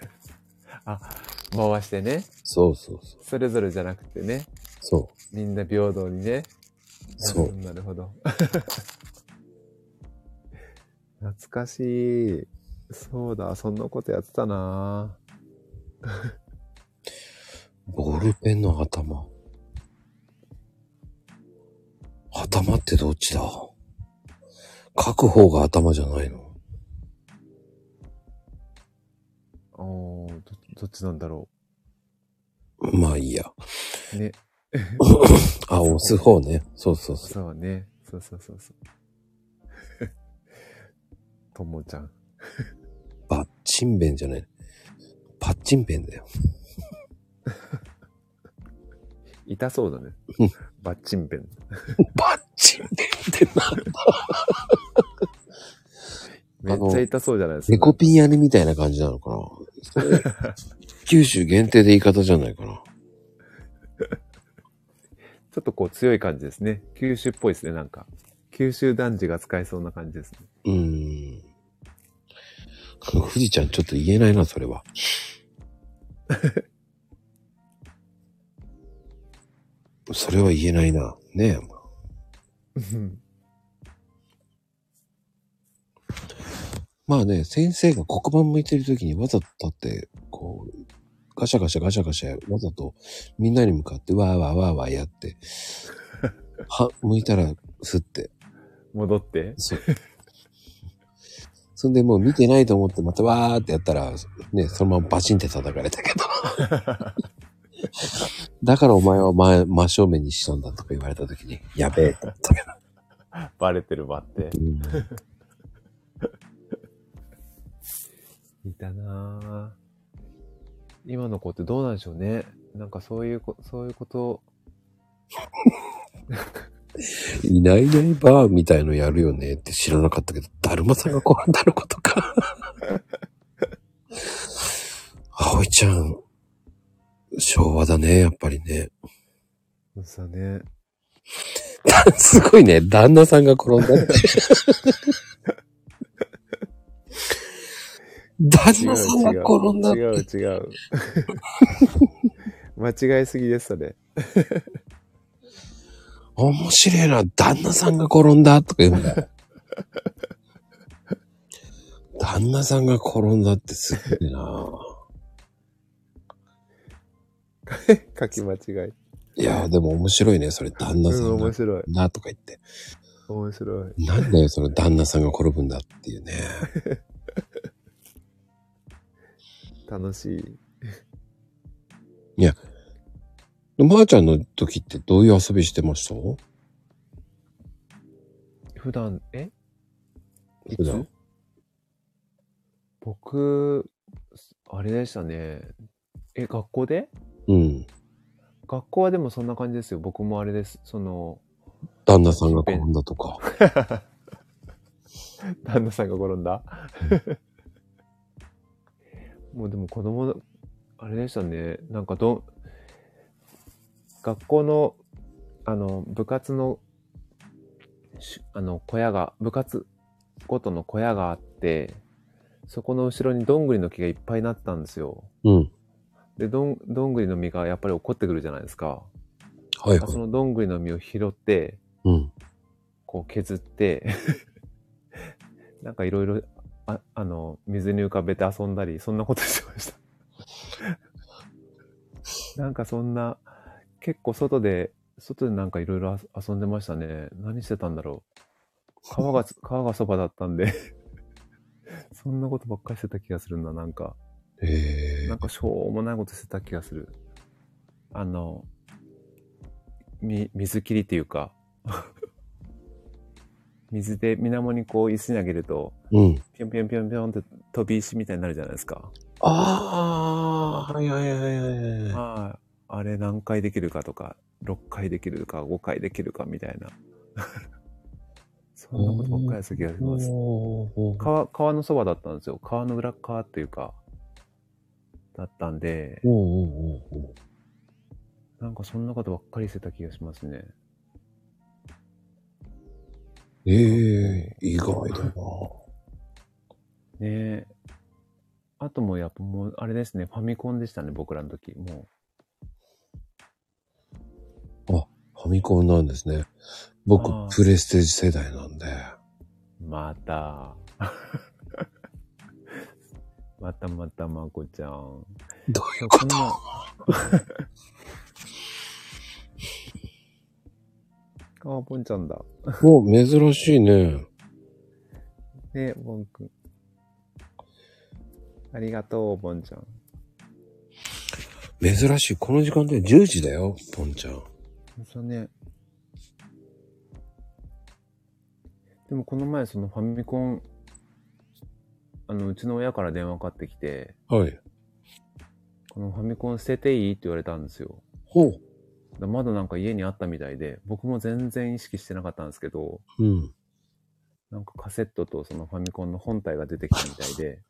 あ、回してね。そうそうそう。それぞれじゃなくてね。そみんな平等にね。そうなるほど。懐かしい。そうだ、そんなことやってたなう。ボールペンの頭。頭ってどっちだ？書く方が頭じゃないの？おーど、どっちなんだろまあいいや。う。ね。あ、押す方ね。そうそうそう。そうね。そうそうそうそう。ともちゃん。バッチンペンじゃない。パッチンペンだよ。痛そうだねうん。バッチンペン。バッチンペンってなんだ？めっちゃ痛そうじゃないですか。ネコピンやりみたいな感じなのかな？九州限定で言い方じゃないかな。ちょっとこう強い感じですね。九州っぽいですね、なんか。九州男児が使えそうな感じですね。うーん。富士ちゃんちょっと言えないな、それは。それは言えないな。ねえ。まあね、先生が黒板向いてる時にわざと立って、こう、ガシャガシャガシャガシャ、わざとみんなに向かってわーわーわーわーやって、は、向いたら、すって、戻って？そう。そんでもう見てないと思ってまたわーってやったら、ね、そのままバチンって叩かれたけど。だからお前は前、真正面にしたんだとか言われた時に、やべえって言ったけど。バレてるわって。うんいたなぁ。今の子ってどうなんでしょうね。なんかそういうこ、そういうこと、いないいないバーみたいのやるよねって知らなかったけど、だるまさんが転んだのことか。葵ちゃん、昭和だね、やっぱりね。そうさね。すごいね、旦那さんが転んだって。旦那さんが転んだって。違う違う。間違いすぎです、それ。面白いな、旦那さんが転んだとか言うんだよ。旦那さんが転んだってすごいな 書き間違い。いやーでも面白いね、それ旦那うん、さんが面白い。なとか言って。面白い。なんだよ、その旦那さんが転ぶんだっていうね。楽しい。まー、ちゃんの時ってどういう遊びしてました？普段、え？い普段つ僕、あれでしたね。え、学校で？うん。学校はでもそんな感じですよ。僕もあれです。その、旦那さんが転んだとか。旦那さんが転んだ？もうでも子供の、あれでしたね。なんかど、学校の、あの、部活の、しあの、小屋が、部活ごとの小屋があって、そこの後ろにどんぐりの木がいっぱいなってたんですよ。うん。で、どん、どんぐりの実がやっぱり落っこってくるじゃないですか。はいはい。そのどんぐりの実を拾って、うん。こう削って、なんかいろいろ、あ、あの、水に浮かべて遊んだり、そんなことしてました。なんかそんな、結構外で、外でなんかいろいろ遊んでましたね。何してたんだろう。川が、川がそばだったんで、そんなことばっかりしてた気がするな、なんか。へえなんかしょうもないことしてた気がする。あの、み、水切りっていうか、水で水面にこう石投げると、うん。ぴょんぴょんぴょんぴょんって飛び石みたいになるじゃないですか。ああ、はいはいはいはいはい。はい。あれ何回できるかとか、6回できるか、5回できるかみたいな。そんなことばっかりやった気がします。おー川、川のそばだったんですよ。川の裏側っていうか、だったんで、おーおーおーおーなんかそんなことばっかりしてた気がしますね。ええ意外だな。ねえ。あともうやっぱもう、あれですね、ファミコンでしたね、僕らの時。もファミコンなんですね。僕あ、ープレステージ世代なんで。う、また。またまたまこちゃん。どういうこと？あ、ポンちゃんだ。お、珍しいね。ねえ、ボンくん。ありがとう、ボンちゃん。珍しい。この時間で10時だよ、ポンちゃん。そうね。でもこの前そのファミコン、あの、うちの親から電話かかってきて、はい。このファミコン捨てていいって言われたんですよ。ほう。だまだなんか家にあったみたいで、僕も全然意識してなかったんですけど、うん。なんかカセットとそのファミコンの本体が出てきたみたいで、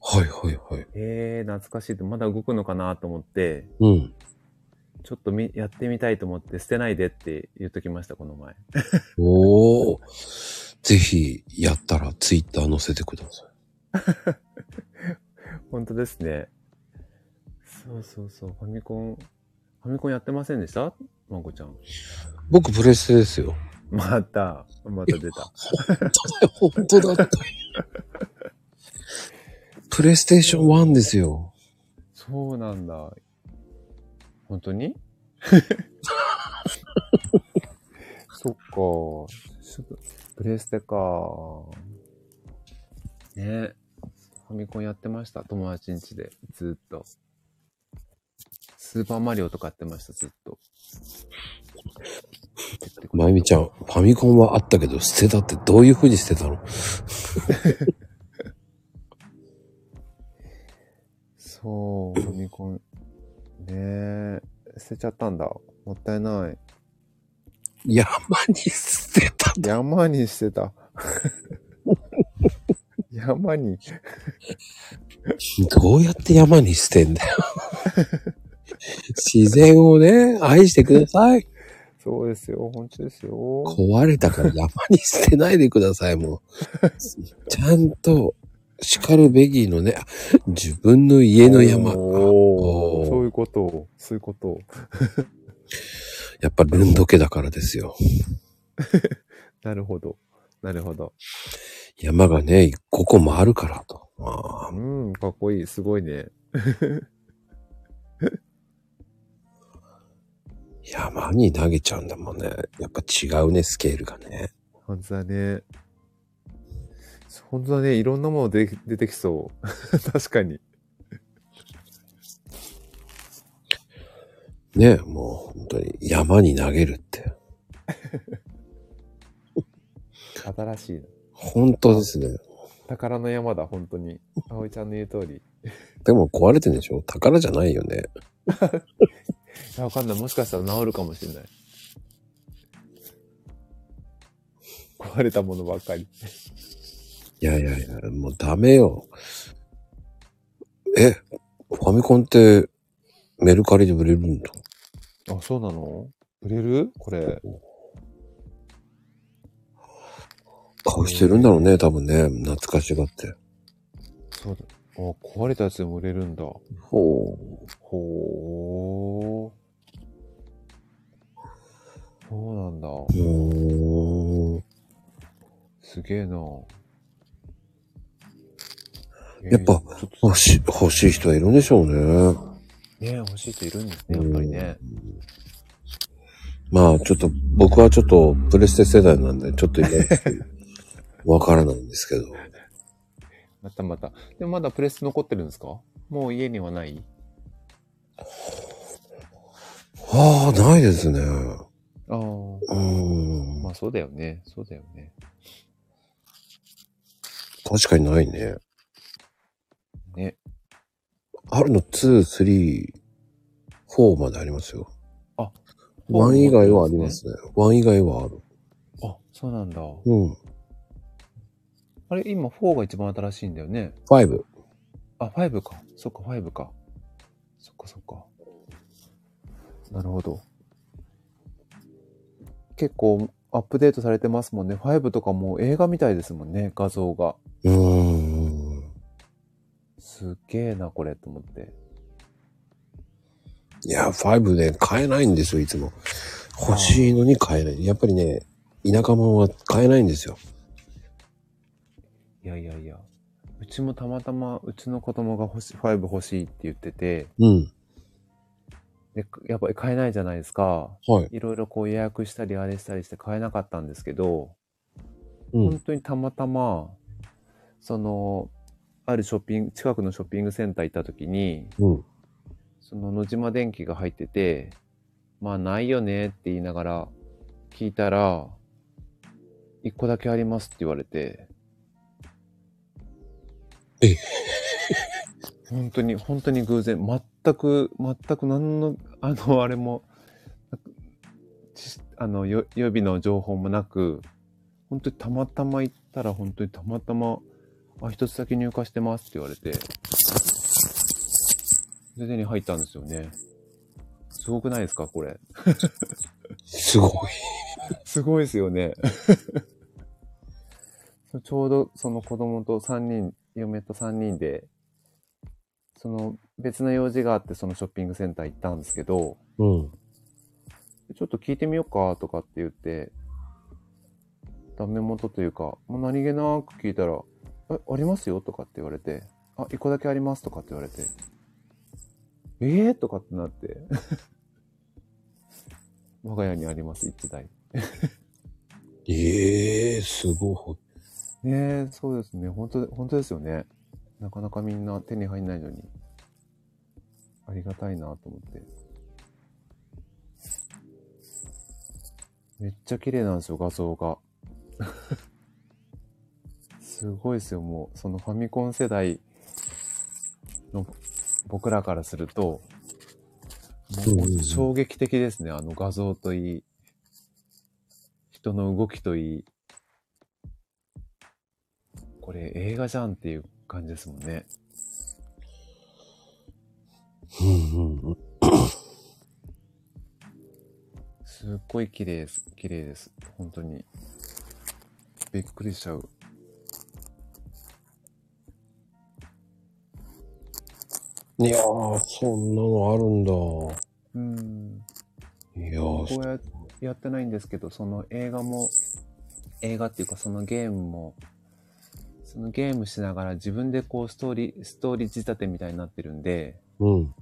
はいはいはい。えー、懐かしいって、まだ動くのかなと思って、うん。ちょっとみやってみたいと思って捨てないでって言っときました、この前。おー。ぜひ、やったらツイッター載せてください。本当ですね。そうそうそう、ファミコン、ファミコンやってませんでした？まこちゃん。僕、プレステですよ。また、また出た。本当だった。プレイステーション1ですよ。そうなんだ。本当に？そっか。プレステか。ねファミコンやってました。友達ん家で。ずっと。スーパーマリオとかやってました、ずっと。まゆみちゃん、ファミコンはあったけど捨てたってどういう風に捨てたの？そう、ファミコン。ねえ、捨てちゃったんだ。もったいない。山に捨てた。山にしてた。山に。どうやって山に捨てんだよ。自然をね、愛してください。そうですよ。本当ですよ。壊れたから山に捨てないでください、もう。ちゃんと、叱るべきのね、あ自分の家の山。そういうこと。そういうこと。やっぱルンド家だからですよ。なるほど。なるほど。山がね、5個もあるからと。あーうん、かっこいい。すごいね。山に投げちゃうんだもんね。やっぱ違うね、スケールがね。本当だね。本当だね。いろんなもので出てきそう。確かに。ね、もう本当に山に投げるって。新しいな。本当ですね。宝の山だ、本当に。葵ちゃんの言う通り。でも壊れてんでしょ？宝じゃないよね。わかんない。もしかしたら治るかもしれない。壊れたものばっかり。いやいやいや、もうダメよ。え、ファミコンってメルカリで売れるんだ。あ、そうなの？売れる？これ。買う人いるんだろうね、多分ね。懐かしがって。そうだ。あ、壊れたやつでも売れるんだ。ほう。ほー。そうなんだ。うーん。すげえな。やっぱ欲しい、欲しい人はいるんでしょうね。ね欲しい人いるんですね、やっぱりね。まあ、ちょっと、僕はちょっと、プレステ世代なんで、ちょっといろいろわからないんですけど。またまた。でもまだプレステ残ってるんですか？もう家にはない？ああ、ないですね。ああ。うーん。まあそうだよね。そうだよね。確かにないね。ね。あるの2、3、4までありますよ。あ、1以外はありますね。1以外はある。あ、そうなんだ。うん。あれ、今4が一番新しいんだよね。5。あ、5か。そっか、5か。そっかそっか。なるほど。結構アップデートされてますもんね。5とかもう映画みたいですもんね、画像が。うーん。すっげえな、これ、と思って。いや、5ね、買えないんですよ、いつも。欲しいのに買えない。やっぱりね、田舎者は買えないんですよ。いやいやいや。うちもたまたま、うちの子供が欲しい、5欲しいって言ってて、うん。で、やっぱり買えないじゃないですか。はい。いろいろこう予約したりあれしたりして買えなかったんですけど、うん本。当にたまたま、その、あるショッピング、近くのショッピングセンター行った時に、うん。その野島電機が入ってて、まあないよねって言いながら聞いたら、一個だけありますって言われて。え本当に、本当に偶然、全く、全く何の、あの、あれも、ちあの、よ予備の情報もなく、本当にたまたま行ったら、本当にたまたま、あ、一つだけ入荷してますって言われて、で、手に入ったんですよね。すごくないですかこれ。すごい。すごいですよね。ちょうどその子供と3人、嫁と3人で、その別の用事があってそのショッピングセンター行ったんですけど、うん。ちょっと聞いてみようかとかって言って、ダメ元というか、もう何気なく聞いたら、え、ありますよ？とかって言われて、あ、一個だけありますとかって言われて、えー？とかってなって、我が家にあります、一台。ええすごい。ねえ、そうですね。本当本当ですよね。なかなかみんな手に入んないのに、ありがたいなと思って。めっちゃ綺麗なんですよ、画像が。すごいですよ、もう。そのファミコン世代の僕らからすると、もう衝撃的ですね。あの画像といい、人の動きといい。これ映画じゃんっていう感じですもんね。すっごい綺麗です。綺麗です。本当に。びっくりしちゃう。いやー、そんなのあるんだ。うん。いやー、こうややってないんですけど、その映画も、映画っていうかそのゲームも、そのゲームしながら自分でこうストーリー、ストーリー仕立てみたいになってるんで、うん。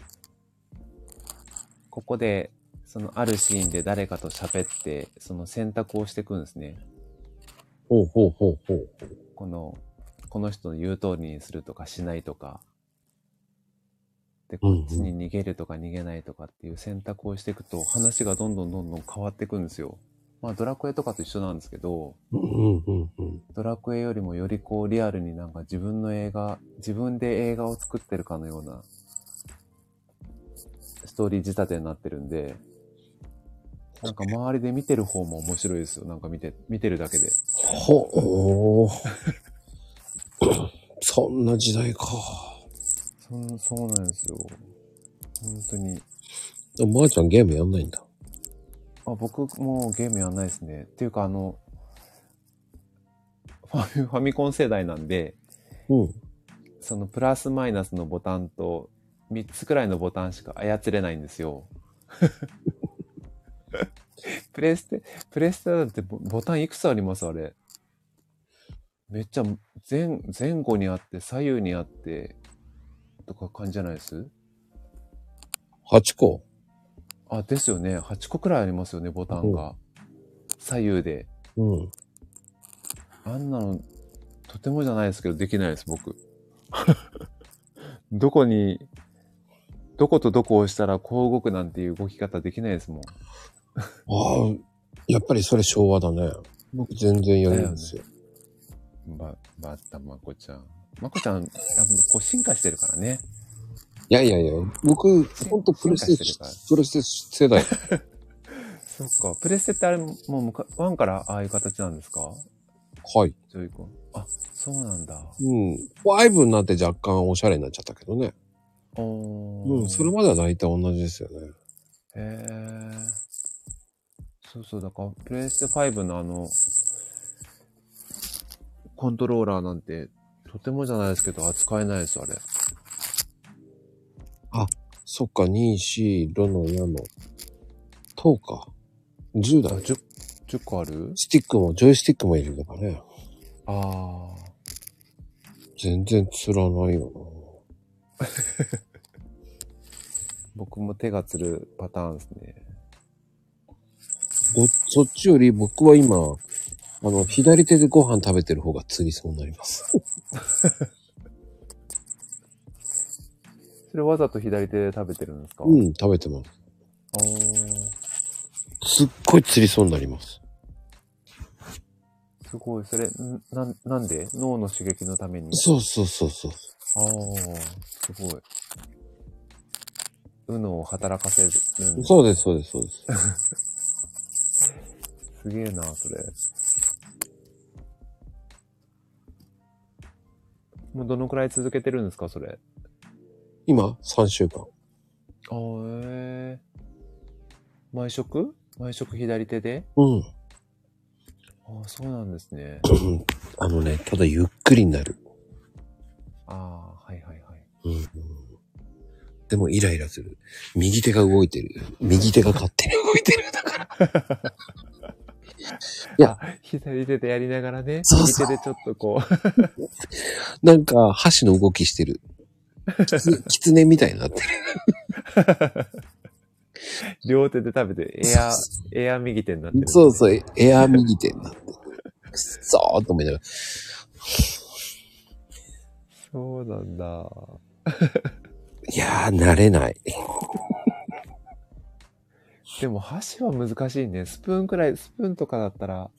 ここで、そのあるシーンで誰かと喋って、その選択をしていくんですね。ほうほうほうほう。この、この人の言う通りにするとかしないとか、で、こっちに逃げるとか逃げないとかっていう選択をしていくと、話がどんどんどんどん変わっていくんですよ。まあドラクエとかと一緒なんですけど。ドラクエよりもよりこうリアルになんか自分の映画、自分で映画を作ってるかのようなストーリー仕立てになってるんで、なんか周りで見てる方も面白いですよ。なんか見て、見てるだけで。ほ、お ーそんな時代か。そそうなんですよ。本当に。おばあちゃんゲームやんないんだ。あ、僕もうゲームやんないですね。っていうかあの、ファミファミコン世代なんで、うん。そのプラスマイナスのボタンと3つくらいのボタンしか操れないんですよ。プレステ、プレステだってボボタンいくつあります？あれ。めっちゃ前、前後にあって左右にあってとか感じじゃないです？8個。あ、ですよね。8個くらいありますよね、ボタンが。左右で。うん。あんなの、とてもじゃないですけど、できないです、僕。どこに、どことどこを押したらこう動くなんていう動き方できないですもん。ああ、やっぱりそれ昭和だね。僕全然やるんですよ。ば、ばったまこちゃん。まこちゃん、やっぱこう進化してるからね。いやいやいや、僕、ほんとプレステプレステ世代。そっか。プレステってあれ、もうむか、1からああいう形なんですか？はい。ジョイコン。あ、そうなんだ。うん。5になって若干おしゃれになっちゃったけどね。おうん。それまでは大体同じですよね。へえ。そうそう、だから、プレイステ5のあの、コントローラーなんて、とてもじゃないですけど、扱えないです、あれ。そっか、2、4、ロの矢の、10か。10あ、だ。10、10個ある？スティックも、ジョイスティックもいるからね。ああ。全然釣らないよ 僕も手がつるパターンですね。な。ど、そっちより僕は今、あの、左手でご飯食べてる方が釣りそうになります。それわざと左手で食べてるんですか？うん、食べてます。あーすっごい釣りそうになります。すごい。それ、んなん、なんで？脳の刺激のために？そうそうそうそう。ああ、すごい。うのを働かせるそうです、そうです、そうです。すげえな、それ。もうどのくらい続けてるんですか、それ？今、3週間。ああ、ええ毎食？毎食左手で？うん。ああ、そうなんですね。あのね、ただゆっくりになる。ああ、はいはいはい。うん。でもイライラする。右手が動いてる。右手が勝手に動いてる。だから。いやあ、左手でやりながらね、そうそう右手でちょっとこう、なんか、箸の動きしてる。キツネみたいになってる。両手で食べて、エア、エア右手になってる。そうそう、エエア右手になってる。くっそーと思いながら。そうなんだ。いやー、慣れない。でも箸は難しいね。スプーンくらい、スプーンとかだったら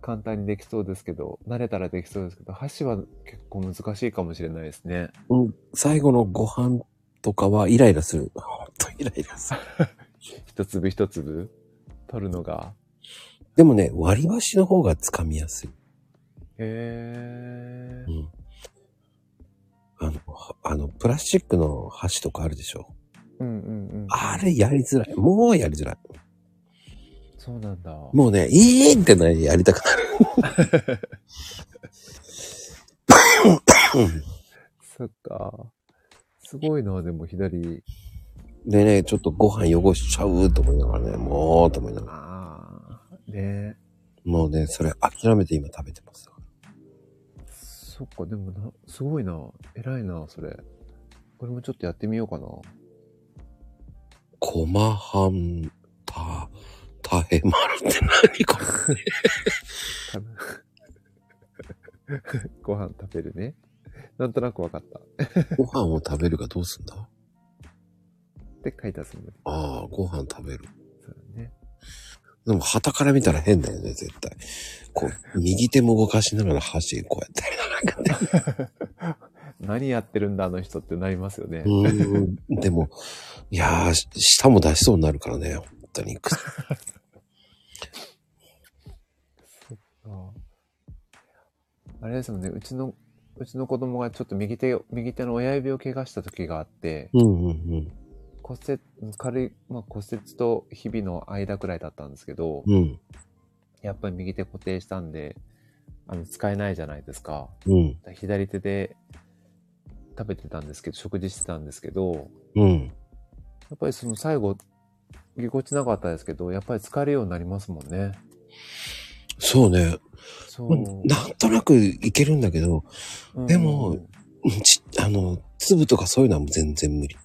簡単にできそうですけど、慣れたらできそうですけど、箸は結構難しいかもしれないですね。うん、最後のご飯とかはイライラする。ほんとイライラする。一粒一粒？取るのが。でもね、割り箸の方が掴みやすい。へーう。ん。あの、はあの、プラスチックの箸とかあるでしょ？うんうんうん。あれやりづらい。もうやりづらい。そうなんだ。もうね、いいってないやりたくなる。そっか。すごいな、でも左。でね、ちょっとご飯汚しちゃうと思いながらね、もうと思いながら。ああ。ねもうね、それ諦めて今食べてます。そっか、でもな、すごいな。偉いな、それ。これもちょっとやってみようかな。コマハン、タ、タヘマルって何これご飯食べるね。なんとなくわかった。ご飯を食べるがどうすんだ？で、書いたつもり。ああ、ご飯食べる。そうだね。でも、旗から見たら変だよね、絶対。こう、右手も動かしながら箸こうやって。なんかね。何やってるんだ、あの人ってなりますよね。うーん。でも、いやー、し舌も出しそうになるからね、本当に。ああれですもんね、うちの、うちの子供がちょっと右手を、右手の親指を怪我した時があって、うんうんうん。骨折、軽い、まあ、骨折と日々の間くらいだったんですけど、うん。やっぱり右手固定したんで、あの、使えないじゃないですか。うん。左手で食べてたんですけど、食事してたんですけど、うん。やっぱりその最後、ぎこちなかったですけど、やっぱり使えるようになりますもんね。そうね。そう。なんとなくいけるんだけど、うんでもうんち、あの、粒とかそういうのは全然無理。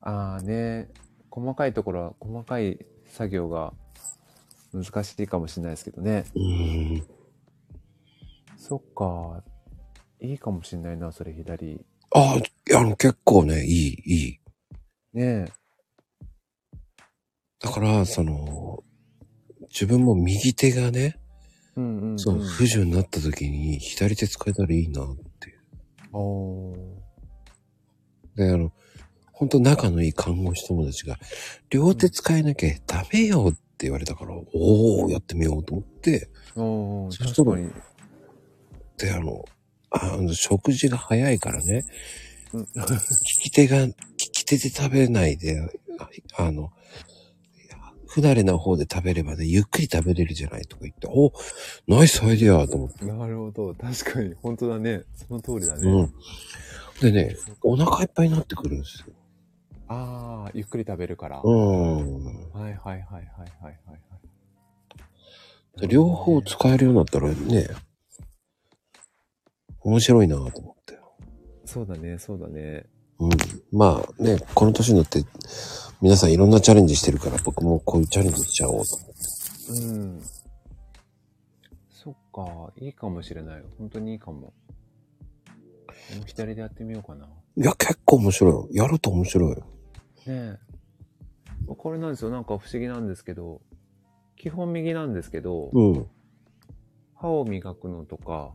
ああね、細かいところは、細かい作業が難しいかもしれないですけどね。うーん。そっか。いいかもしれないな、それ左。ああ、あの、結構ね、いい、いい。ねだから、その、自分も右手がね、え。うんうん、うん。そう、不自由になった時に左手使えたらいいなっていう。おーで、あの、本当仲のいい看護師友達が、両手使えなきゃダメよって言われたから、おー、やってみようと思って、おーそしたら確かに。で、あの、あの食事が早いからね、うん利き手が、利き手で食べないで、ああの、不慣れな方で食べればね、ゆっくり食べれるじゃないとか言って、お、ナイスアイデアと思って。なるほど。確かに。本当だね。その通りだね。うん。でね、お腹いっぱいになってくるんですよ。ああ、ゆっくり食べるから。うん。はいはいはいはいはいはい両方使えるようになったらね、面白いなと思って。そうだね、そうだね。うん。まあね、この年になって、皆さんいろんなチャレンジしてるから、僕もこういうチャレンジしちゃおうと思って。うん。そっか、いいかもしれない。本当にいいかも。でも左でやってみようかな。いや、結構面白いよ。やると面白いよ。ねえ。これなんですよ。なんか不思議なんですけど、基本右なんですけど、うん。歯を磨くのとか、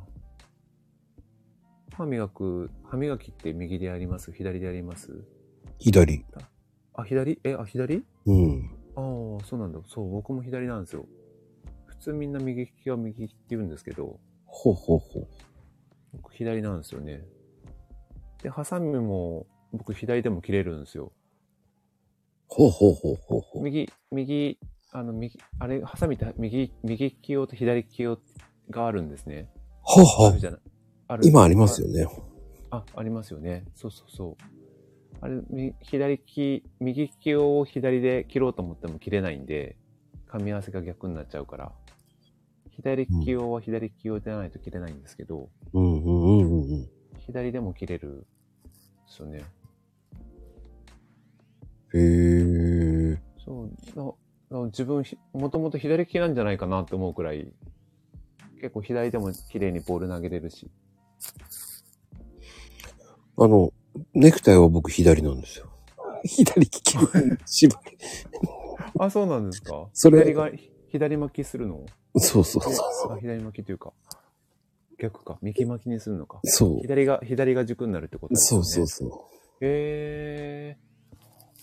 歯磨く、歯磨きって右でやります？左でやります？左。あ、左？え、あ、左？うん。ああ、そうなんだ。そう、僕も左なんですよ。普通みんな右利きは右って言うんですけど、ほうほうほう。僕左なんですよね。で、ハサミも僕左でも切れるんですよ。ほうほうほうほうほう。右、右、あの、右、あれ、ハサミって右、右利き用と左利き用があるんですね。ほうほうある。じゃない。ある今ありますよね。あ、ありますよね。そうそうそう。あれ、み左利き、右利き用を左で切ろうと思っても切れないんで、噛み合わせが逆になっちゃうから。左利き用は左利き用でないと切れないんですけど、うんうんうんうんうん。左でも切れるんですよね。へえ。そう、なな自分ひ、もともと左利きなんじゃないかなって思うくらい、結構左でも綺麗にボール投げれるし。あの、ネクタイは僕左なんですよ。左利きの 縛り。あ、そうなんですか？それ左が、左巻きするの？そうそうそう。あ、左巻きというか、逆か。右巻きにするのか。そう。左が、左が軸になるってことですね。そうそうそへえ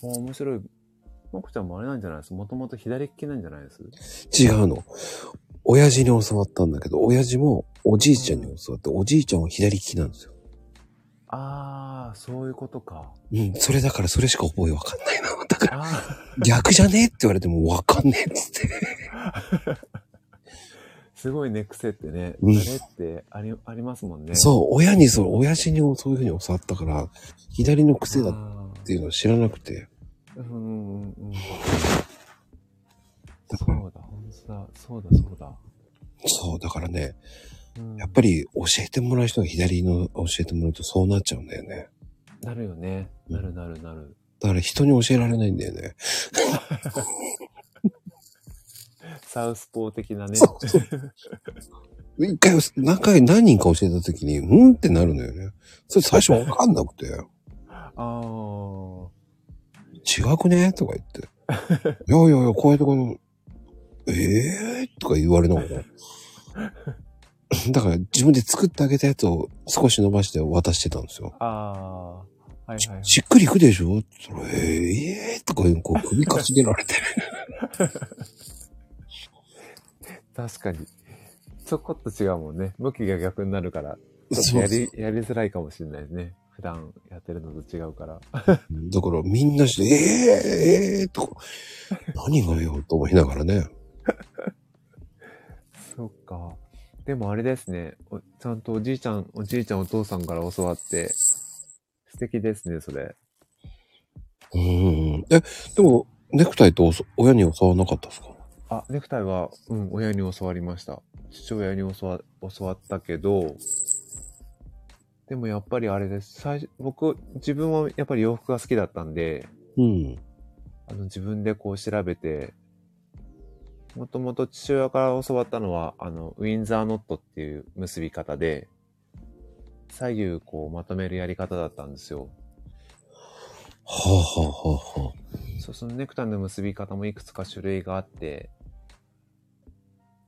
あ面白い。まこちゃんもあれなんじゃないです？もともと左利きなんじゃないです？違うの。親父に教わったんだけど、親父もおじいちゃんに教わって、おじいちゃんは左利きなんですよ。ああ、そういうことか。うん、それだからそれしか覚えわかんないな。だから、あ逆じゃねえって言われてもわかんねえっつって。ー すごいね、癖ってね。うんってあり、ありますもんね。そう、親にそう、親父にそういうふうに教わったから、左の癖だっあていうのを知らなくて。ーうんうんうん。だから、そうだ、だ、そうだ、そうだ。そう、だからね、うんやっぱり教えてもらう人が左の教えてもらうとそうなっちゃうんだよね。なるよね。なるなるなる。だから人に教えられないんだよね。サウスポー的なね。そうそう一回、何回、何人か教えたときに、うんってなるのよね。それ最初わかんなくて、ああ。違くね？とか言って。いやいやいや、こういうところ、ええー、とか言われながら。だから自分で作ってあげたやつを少し伸ばして渡してたんですよ。ああ。はいはいはい。しっくりいくでしょ？それ、ええー、とかこう首かしげられて。確かに。ちょこっと違うもんね。向きが逆になるから、やり、やりづらいかもしれないですね。普段やってるのと違うから。だからみんなして、ええー、えー、とか、何がよ、と思いながらね。そっか。でもあれですね。おちゃんとおじいちゃん、おじいちゃんお父さんから教わって、素敵ですね、それ。うんうん。え、でも、ネクタイとおそ親に教わらなかったですか？あ、ネクタイは、うん、親に教わりました。父親に教わ教わったけど、でもやっぱりあれです。最初、僕、自分はやっぱり洋服が好きだったんで、うん。あの、自分でこう調べて、もともと父親から教わったのは、あの、ウィンザーノットっていう結び方で、左右こうまとめるやり方だったんですよ。はあ、はあはあはあ、そう、そのネクタイの結び方もいくつか種類があって、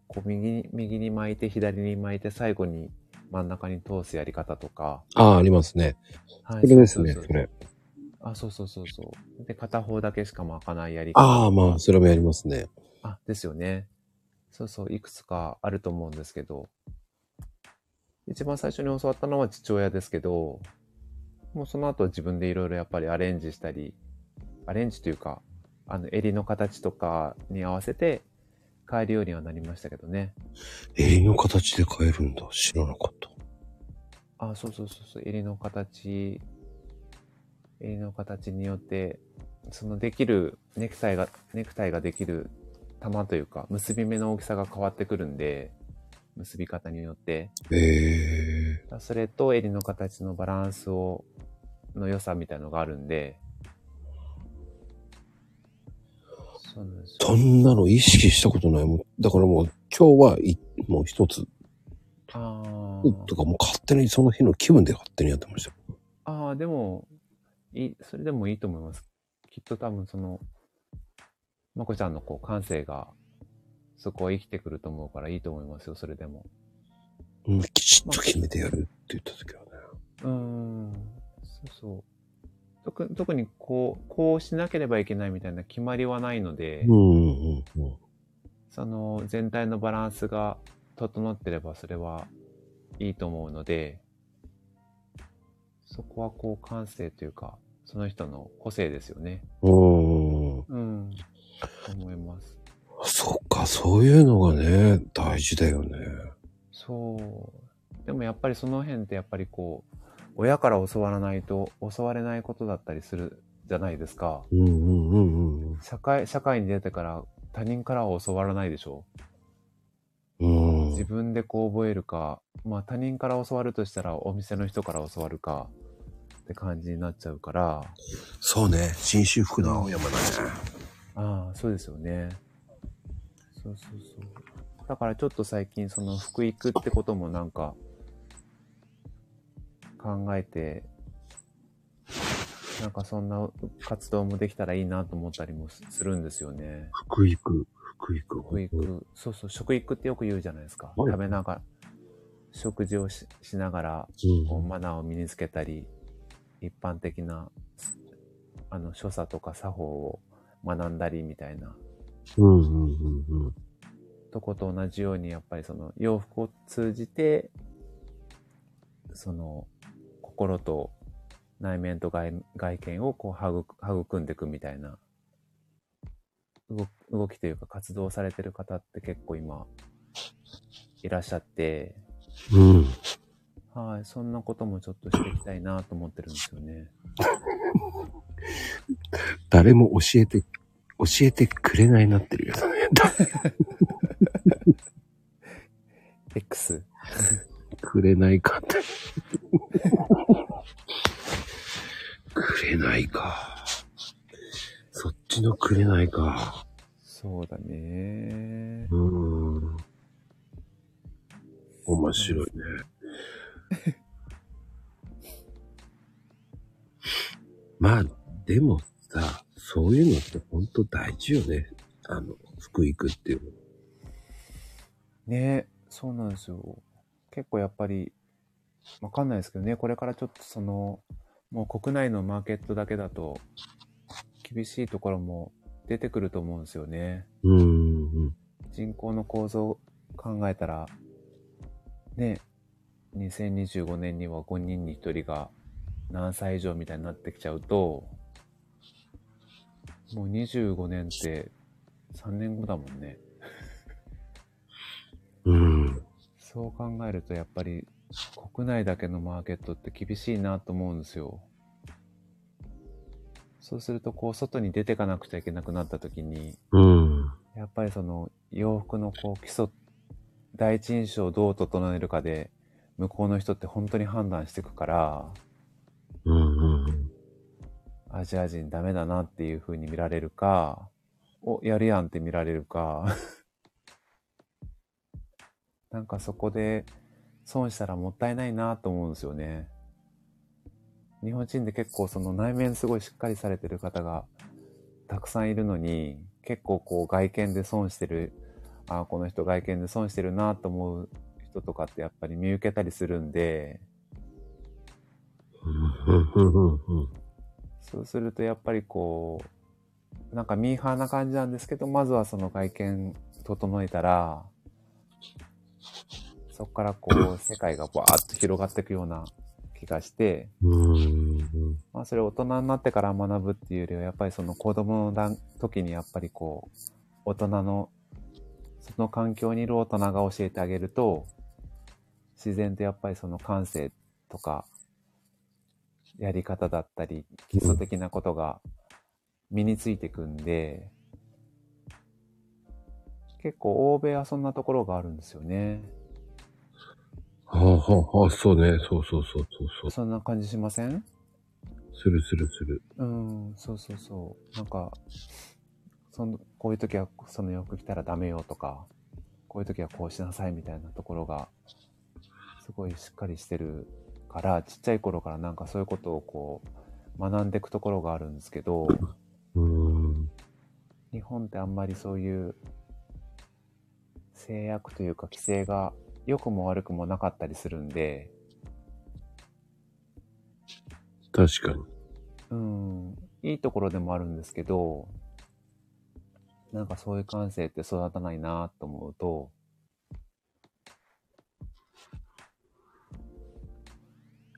こう右に、右に巻いて、左に巻いて、最後に真ん中に通すやり方とか。ああ、ありますね。はそれですね、ううそれ。あ、そうそうそうそう。で、片方だけしか巻かないやり方。ああ、まあ、それもやりますね。あ、ですよね。そうそう、いくつかあると思うんですけど、一番最初に教わったのは父親ですけど、もうその後は自分でいろいろやっぱりアレンジしたり、アレンジというか、あの襟の形とかに合わせて変えるようにはなりましたけどね。襟の形で変えるんだ。知らなかった。あ、そうそうそうそう、襟の形、襟の形によって、そのできるネクタイが、ネクタイができる玉というか、結び目の大きさが変わってくるんで、結び方によって、ええそれと襟の形のバランスを、の良さみたいのがあるんで、そうなんですよ。そんなの意識したことないもん。だからもう、今日はい、もう一つ、あとかもう勝手にその日の気分で勝手にやってました。あ、ああ、でも、いい、それでもいいと思います。きっと多分その、まこちゃんのこう感性が、そこは生きてくると思うからいいと思いますよ、それでも。うん、きちっと決めてやるって言った時はね。うーん、そうそう。特特にこう、こうしなければいけないみたいな決まりはないので、うんうんうんうん。その全体のバランスが整ってればそれはいいと思うので、そこはこう感性というか、その人の個性ですよね。うーん。うん。思います。そっか、そういうのがね、大事だよね。そう。でもやっぱりその辺ってやっぱりこう、親から教わらないと教われないことだったりするじゃないですか。うんうんうんうん。社会、社会に出てから他人からは教わらないでしょ。うん。自分でこう覚えるか、まあ他人から教わるとしたらお店の人から教わるかって感じになっちゃうから、そうね、新修復の青山だね。ああ、そうですよね。そうそうそう。だからちょっと最近その福育ってこともなんか考えて、なんかそんな活動もできたらいいなと思ったりもすするんですよね。福育、福育。食育、そうそう、食育ってよく言うじゃないですか。はい食べながら、食事をししながら、うんこうマナーを身につけたり、一般的な、あの、所作とか作法を学んだりみたいなうんうんうんうん。とこと同じように、やっぱりその洋服を通じて、その心と内面と外外見をこう育育んでいくみたいな動動きというか活動されてる方って結構今いらっしゃって、うん。はい、そんなこともちょっとしていきたいなと思ってるんですよね。誰も教えて、教えてくれないなってるよね。X。くれないかって。くれないか。そっちのくれないか。そうだね。うーん。面白いね。まあ、でもさ、そういうのって本当大事よね。あの、福井くっていうの。ねそうなんですよ。結構やっぱり、わかんないですけどね、これからちょっとその、もう国内のマーケットだけだと、厳しいところも出てくると思うんですよね。うーん。人口の構造を考えたら、ね、2025年には5人に1人が何歳以上みたいになってきちゃうと、もう25年って3年後だもんね。うん。そう考えるとやっぱり国内だけのマーケットって厳しいなと思うんですよ。そうするとこう外に出てかなくちゃいけなくなった時に、うん。やっぱりその洋服のこう基礎、第一印象をどう整えるかで向こうの人って本当に判断していくから、アジア人ダメだなっていう風に見られるか、お、やるやんって見られるか、なんかそこで損したらもったいないなと思うんですよね。日本人で結構その内面すごいしっかりされてる方がたくさんいるのに、結構こう外見で損してる、ああ、この人外見で損してるなと思う人とかってやっぱり見受けたりするんで、そうするとやっぱりこう、なんかミーハーな感じなんですけど、まずはその外見整えたら、そこからこう、世界がバーッと広がっていくような気がして、まあそれ大人になってから学ぶっていうよりは、やっぱりその子供の段時にやっぱりこう、大人の、その環境にいる大人が教えてあげると、自然とやっぱりその感性とか、やり方だったり、基礎的なことが身についてくんで、結構欧米はそんなところがあるんですよね。はあはあはあ、そうね。そうそうそうそうそう。そんな感じしません？するするする。うん、そうそうそう。なんか、その、こういう時はその洋服着たらダメよとか、こういう時はこうしなさいみたいなところが、すごいしっかりしてるから、ちっちゃい頃からなんかそういうことをこう、学んでいくところがあるんですけど、うん。日本ってあんまりそういう制約というか規制が良くも悪くもなかったりするんで、確かに。うん、いいところでもあるんですけど、なんかそういう感性って育たないなと思うと、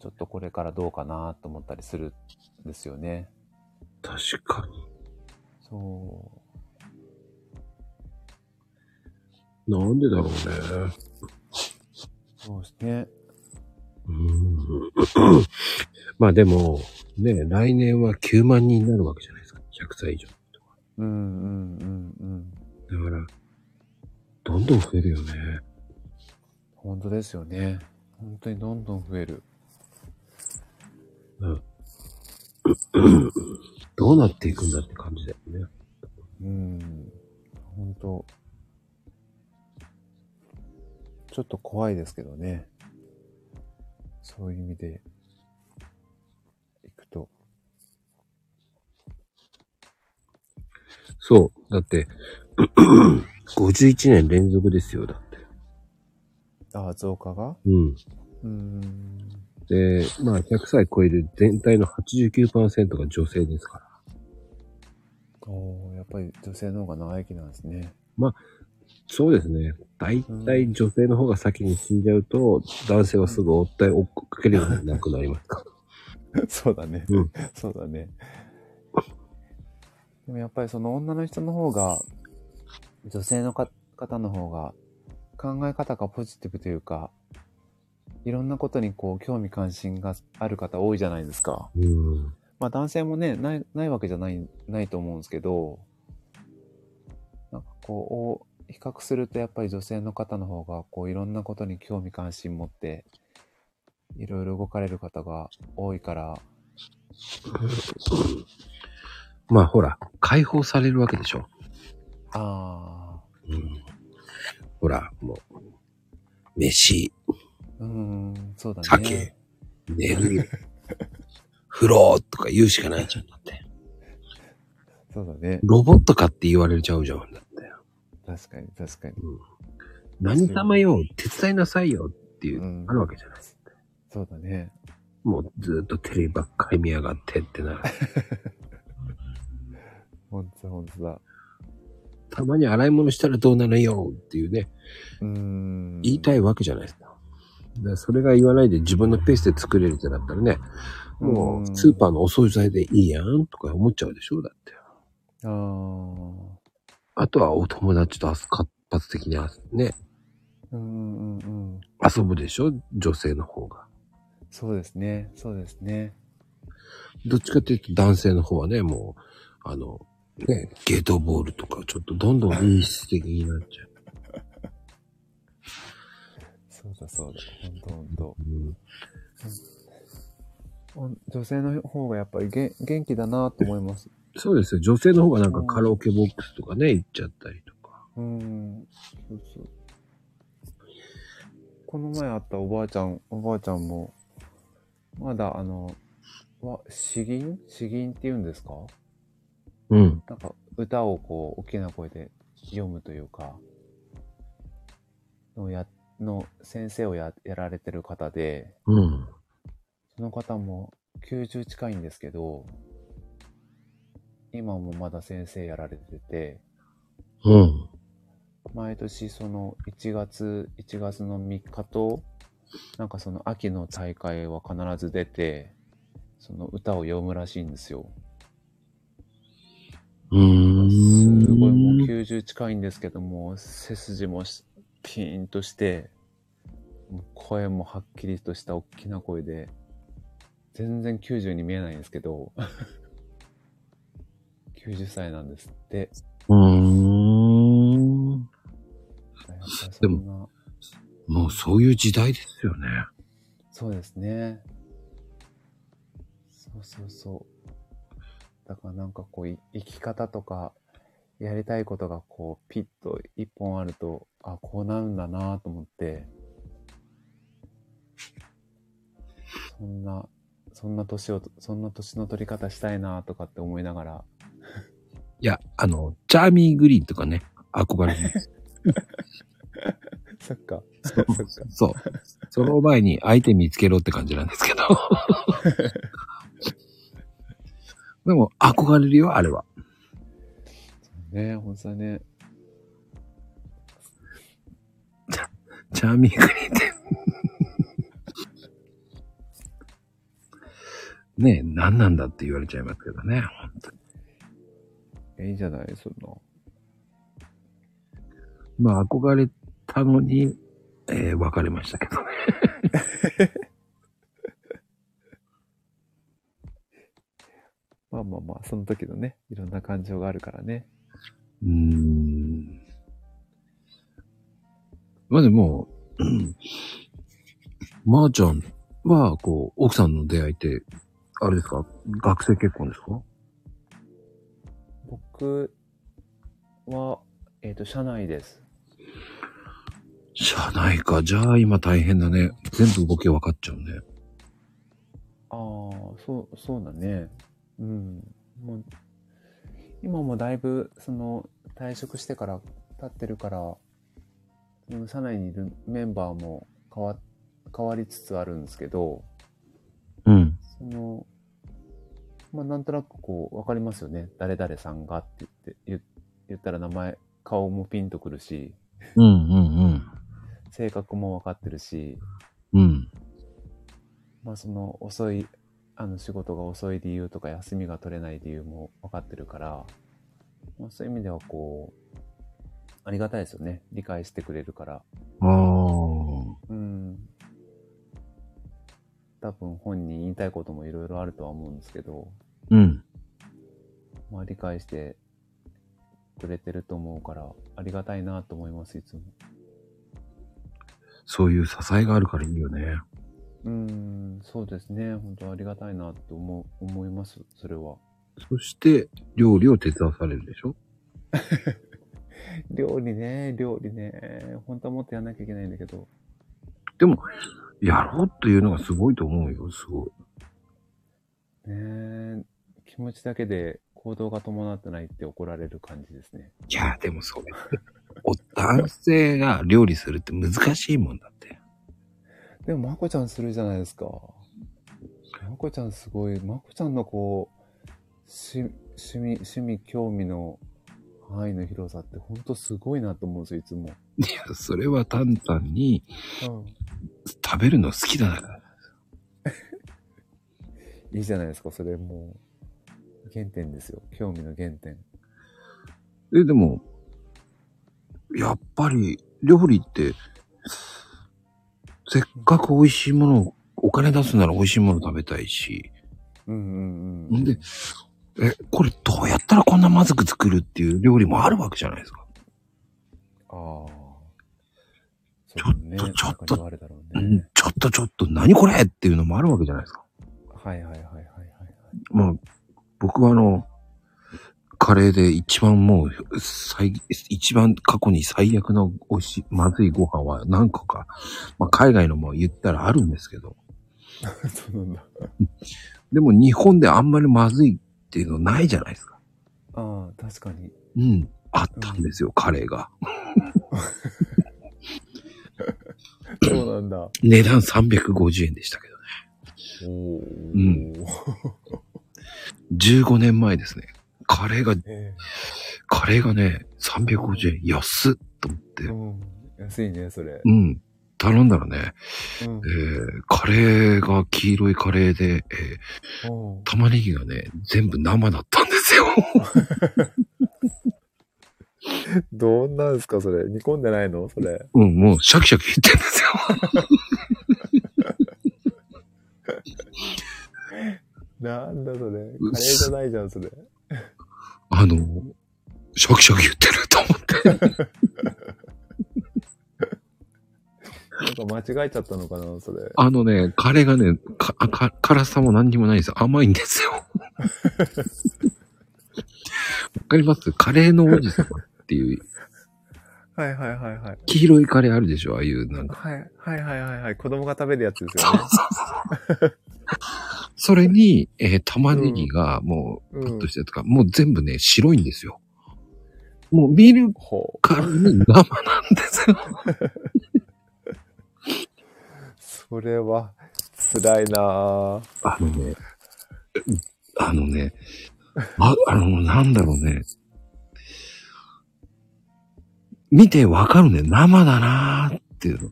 ちょっとこれからどうかなと思ったりするんですよね。確かに。そなんでだろうね。う。そうですね。うん。まあでも、ね、来年は9万人になるわけじゃないですか。100歳以上。うんうんうんうん。だから、どんどん増えるよね。本当ですよね。本当にどんどん増える。うん。どうなっていくんだって感じだよね。うん。本当ちょっと怖いですけどね。そういう意味で、いくと。そう。だって、51年連続ですよ、だって。ああ、増加が？うん。うーん。で、まあ、100歳超える全体の89%が女性ですから。おーやっぱり女性の方が長生きなんですね。そうですね。大体女性の方が先に死んじゃうと、男性はすぐ追って追っかけるようになくなりますから。そうだね。うんそうだね。でもやっぱりその女の人の方が、女性のか方の方が、考え方がポジティブというか、いろんなことにこう興味関心がある方多いじゃないですか。うん。まあ男性もね、ない、ないわけじゃない、ないと思うんですけど、なんかこう、比較するとやっぱり女性の方の方が、こういろんなことに興味関心持って、いろいろ動かれる方が多いから、まあほら、解放されるわけでしょ。あうん。ほら、もう、飯、あ、うーん、そうだね。酒、寝る、風呂とか言うしかないじゃん。だって。そうだね。ロボットかって言われちゃうじゃん。だって。確かに、確かに。何様よ、手伝いなさいよっていう、うんあるわけじゃない。そうだね。もうずっとテレビばっかり見やがってってなる。ほんとほんとだ。たまに洗い物したらどうなのよっていうね、うーん。言いたいわけじゃないですか。だからそれが言わないで自分のペースで作れるってなったらね、もううんスーパーのお惣菜でいいやんとか思っちゃうでしょだって。ああ。あとはお友達と活発的にね、うんうんうん。遊ぶでしょ女性の方が。そうですね。そうですね。どっちかっていうと男性の方はね、もう、あの、ね、ゲートボールとかちょっとどんどん陰湿的になっちゃう。そうだそうだ。ほんとほんと。女性の方がやっぱりげ元気だなと思います。そうですよ。女性の方がなんかカラオケボックスとかね、行っちゃったりとか。うん。そうそう。この前会ったおばあちゃん、おばあちゃんも、まだあの、わ、詩吟？詩吟って言うんですか？うん。なんか歌をこう、大きな声で読むというか、のや、の先生をや、やられてる方で、うん。その方も90近いんですけど、今もまだ先生やられてて、うん。毎年その1月、1月の3日と、なんかその秋の大会は必ず出て、その歌を読むらしいんですよ。うーん。すごいもう90近いんですけども、背筋もしピーンとして、声もはっきりとした大きな声で、全然90に見えないんですけど、90歳なんですって。うーん。やっぱりそんな、もうそういう時代ですよね。そうですね。そうそうそう。だからなんかこう、い生き方とか、やりたいことがこう、ピッと一本あると、あ、こうなるんだなと思って、そんな、そんな年を、そんな年の取り方したいなとかって思いながら、いや、あの、チャーミーグリーンとかね、憧れます。そっか。そそっか。そう。その前に相手見つけろって感じなんですけど。でも、憧れるよ、あれは。ねえ、ほんとだね。チャーミンって。ねえ、何なんだって言われちゃいますけどね。本当にえいいじゃない、そんな。まあ、憧れたのに、えー別れましたけどね。まあまあまあ、その時のね、いろんな感情があるからね。うーん。まあでも、うんまー、ちゃんは、こう、奥さんの出会いって、あれですか？学生結婚ですか？僕は、えっ、と、社内です。社内か。じゃあ今大変だね。全部動き分かっちゃうね。ああ、そう、そうだね。うん。もう、今もだいぶ、その、退職してから経ってるから、社内にいるメンバーも変わ、変わりつつあるんですけど、うん。その、まあ、なんとなくこう、わかりますよね。誰々さんがって言って、言言ったら名前、顔もピンとくるし、うんうん性格もわかってるし、うん。うん。まあその遅い、あの仕事が遅い理由とか休みが取れない理由も分かってるから、まあ、そういう意味ではこう、ありがたいですよね。理解してくれるから。ああ。うん。多分本人言いたいこともいろいろあるとは思うんですけど、うん。まあ理解してくれてると思うから、ありがたいなと思います、いつも。そういう支えがあるからいいよね。うん、そうですね。本当ありがたいなと思う、思います、それは。そして、料理を手伝わされるでしょ？料理ね、料理ね。本当はもっとやんなきゃいけないんだけど。でも、やろうっていうのがすごいと思うよ、すごい。ねえ気持ちだけで行動が伴ってないって怒られる感じですね。いや、でもそれ。お男性が料理するって難しいもんだって。でも、まこちゃんするじゃないですか。まこちゃんすごい、まこちゃんのこう、し趣味、趣味、興味の範囲の広さって本当すごいなと思うんですよ、いつも。いや、それは単々にうん。食べるの好きだから。いいじゃないですか、それもう、原点ですよ。興味の原点。え、でも、やっぱり料理って、せっかく美味しいものを、お金出すなら美味しいもの食べたいし、うんうんうん。んで、え、これどうやったらこんなまずく作るっていう料理もあるわけじゃないですか。ああ。ちょっとね、ちょっとね。ちょっとちょっと何これっていうのもあるわけじゃないですか。はいはいはいはいはい。まあ、僕はあの、カレーで一番もう、最、一番過去に最悪の美味しい、まずいご飯は何個か、まあ海外のも言ったらあるんですけど、そうなんだ。でも日本であんまりまずいっていうのないじゃないですか。ああ、確かに。うん。あったんですよ、カレーが。そうなんだ。値段350円でしたけどね。おーうん15年前ですね。カレーが、えカレーがね、350円。安っと思ってえ。うん。安いね、それ。うん。頼んだらね、うんえ。ー、カレーが黄色いカレーで、えー、玉ねぎがね、全部生だったんですよ。どんなんですか、それ。煮込んでないのそれ。うん、もうシャキシャキ言ってんですよ。なんだそれ。カレーじゃないじゃん、それ。あの、シャキシャキ言ってると思って。なんか間違えちゃったのかな、それ。あのね、カレーがね、か、か、辛さも何にもないんですよ。甘いんですよ。わかります？カレーの王子様っていう、はいはいはいはい。黄色いカレーあるでしょ？ああいう、なんか。はいはいはいはいはい。子供が食べるやつですよね。それに、えー玉ねぎがもう、うんカットしたやつが、もう全部ね、白いんですよ。もう見る。からに生なんですよ。それは、辛いなぁ。あのね、あのね、あ、あの、なんだろうね。見てわかるね。生だなーっていうの。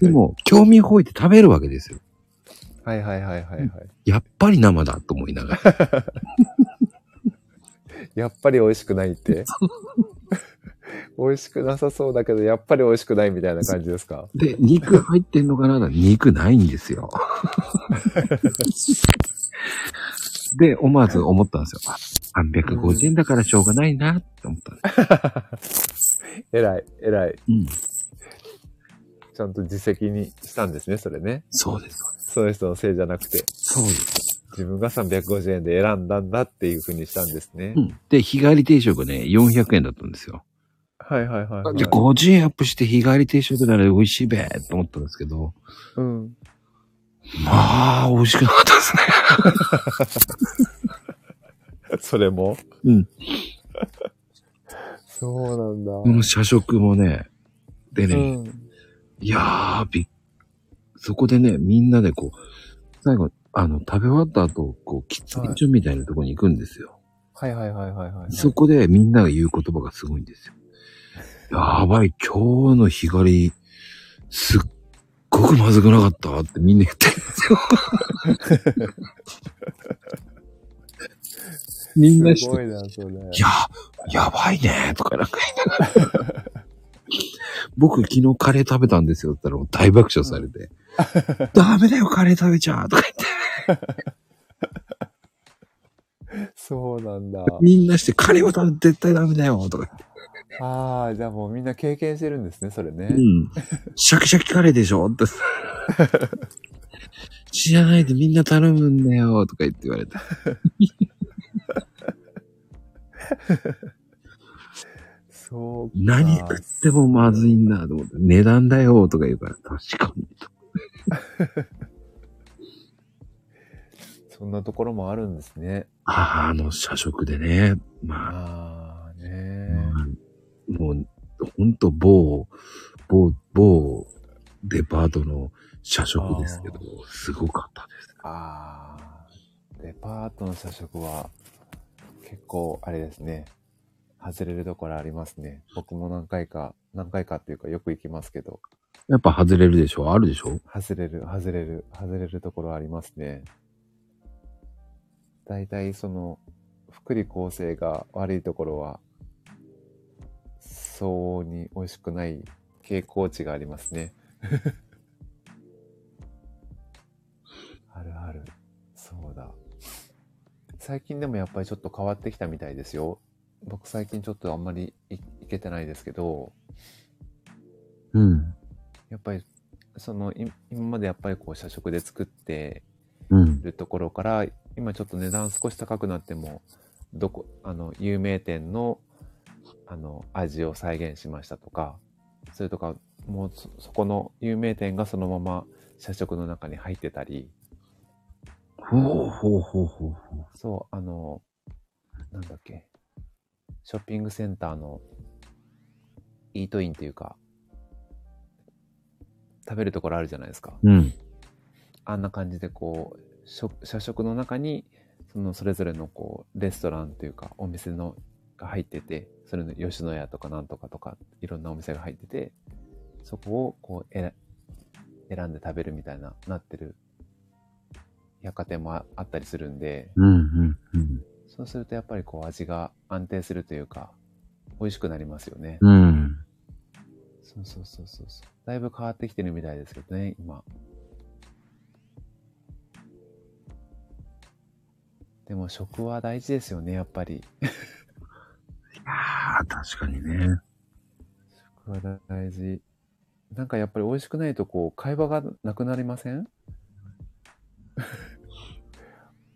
でも、興味本位って食べるわけですよ。はいはいはいはいはい。やっぱり生だと思いながら。やっぱり美味しくないって？美味しくなさそうだけど、やっぱり美味しくないみたいな感じですか？で、肉入ってんのかな肉ないんですよ。で、思わず思ったんですよ。あ350円だからしょうがないなって思ったんです。偉い、偉い。うん。ちゃんと自責にしたんですね、それね。そうです。その人のせいじゃなくて、そうです。自分が350円で選んだんだっていう風にしたんですね。うん。で、日帰り定食ね、400円だったんですよ。はいはいはい、はい。で、50円アップして日帰り定食なら美味しいべと思ったんですけど、うん。まあ、美味しくなかったですね。それも？うん。そうなんだ。この社食もね、でね、うん。いやー、びっ、そこでね、みんなでこう、最後、あの、食べ終わった後、こう、喫煙所みたいなところに行くんですよ。はいはいはいはいはい。そこでみんなが言う言葉がすごいんですよ。やばい、今日の日狩り、すっごくまずくなかったってみんな言ってるんですよ。みんなして、すごいな、それ。いや、やばいねとかなんか言いながら。僕昨日カレー食べたんですよって言ったら大爆笑されて。ダメだよカレー食べちゃうとか言って。そうなんだ。みんなしてカレーを食べて絶対ダメだよとか言って。ああ、じゃあもうみんな経験してるんですね、それね。うん。シャキシャキカレーでしょって。知らないでみんな頼むんだよとか言って言われて。そうか。何食ってもまずいんだと思って。値段だよとか言うから、確かに。そんなところもあるんですね。ああ、あの社食でね。まあ、ああ、ねうんもう、ほんと某、某、某デパートの社食ですけど、すごかったです。ああ、デパートの社食は結構あれですね。外れるところありますね。僕も何回か、何回かっていうかよく行きますけど、やっぱ外れるでしょ？あるでしょ？外れる、外れる、外れるところありますね。大体その、福利厚生が悪いところは、相応に美味しくない傾向値がありますね。あるある。最近でもやっぱりちょっと変わってきたみたいですよ。僕最近ちょっとあんまりいいけてないですけど、うん。やっぱり、その、い今までやっぱりこう社食で作ってうん。るところから、今ちょっと値段少し高くなっても、どこ、あの、有名店の、あの、味を再現しましたとか、それとか、もうそ、そこの有名店がそのまま社食の中に入ってたり、ほうほうほうほうほう。そう、あの、なんだっけ、ショッピングセンターのイートインっていうか、食べるところあるじゃないですか。うん。あんな感じでこう、食社食の中に、そのそれぞれのこう、レストランというか、お店のが入ってて、それの吉野家とかなんとかとか、いろんなお店が入ってて、そこをこう、選選んで食べるみたいな、なってる百貨店もああったりするんで、うん、うん、うん。そうするとやっぱりこう味が安定するというか、美味しくなりますよね。うん。そうそうそうそうそう。だいぶ変わってきてるみたいですけどね、今。でも食は大事ですよね、やっぱり。いやー、確かにね。食は大事。なんかやっぱり美味しくないとこう、会話がなくなりません？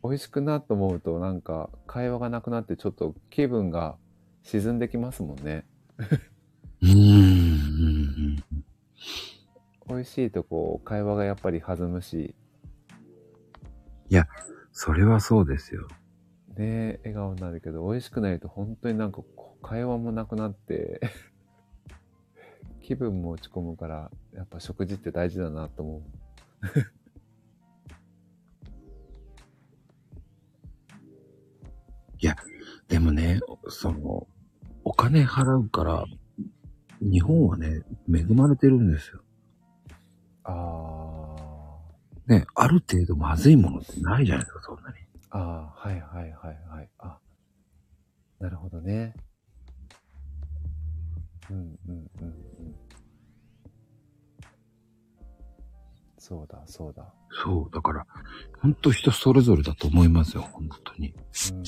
美味しくなと思うとなんか会話がなくなってちょっと気分が沈んできますもんね。うーん。うん美味しいとこう、会話がやっぱり弾むし、それはそうですよ。ね笑顔になるけど、美味しくないと本当になんか会話もなくなって、気分も落ち込むから、やっぱ食事って大事だなと思う。でもね、その、お金払うから、日本はね、恵まれてるんですよ。あね、ある程度まずいものってないじゃないですか、そんなに。あ、ああ、はいはいはいはい。あ、なるほどね。うんうんうんうん。そうだそうだ。そう、だから、ほんと人それぞれだと思いますよ、本当に。うん。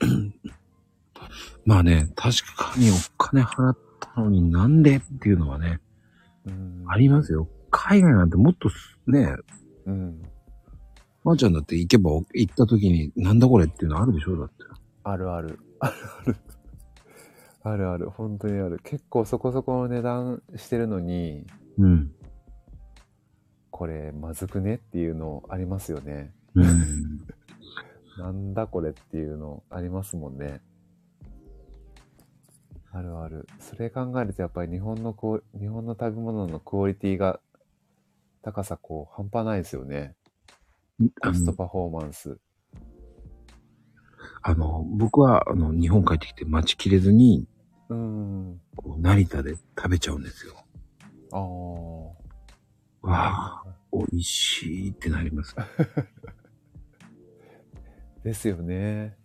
まあね、確かにお金払ったのになんでっていうのはね、うん、ありますよ。海外なんてもっとすね、うん。まー、ちゃんだって行けば行った時になんだこれっていうのあるでしょだって。あるある。あるある。あるある。本当にある。結構そこそこの値段してるのに、うん。これまずくねっていうのありますよね。うん。なんだこれっていうのありますもんね。あるある。それ考えるとやっぱり日本のこう、日本の食べ物のクオリティが高さこう半端ないですよね。コストパフォーマンス。あの僕は、あの、日本帰ってきて待ちきれずに、うん。こう成田で食べちゃうんですよ。ああ。わあ、美味しいってなります。ですよね。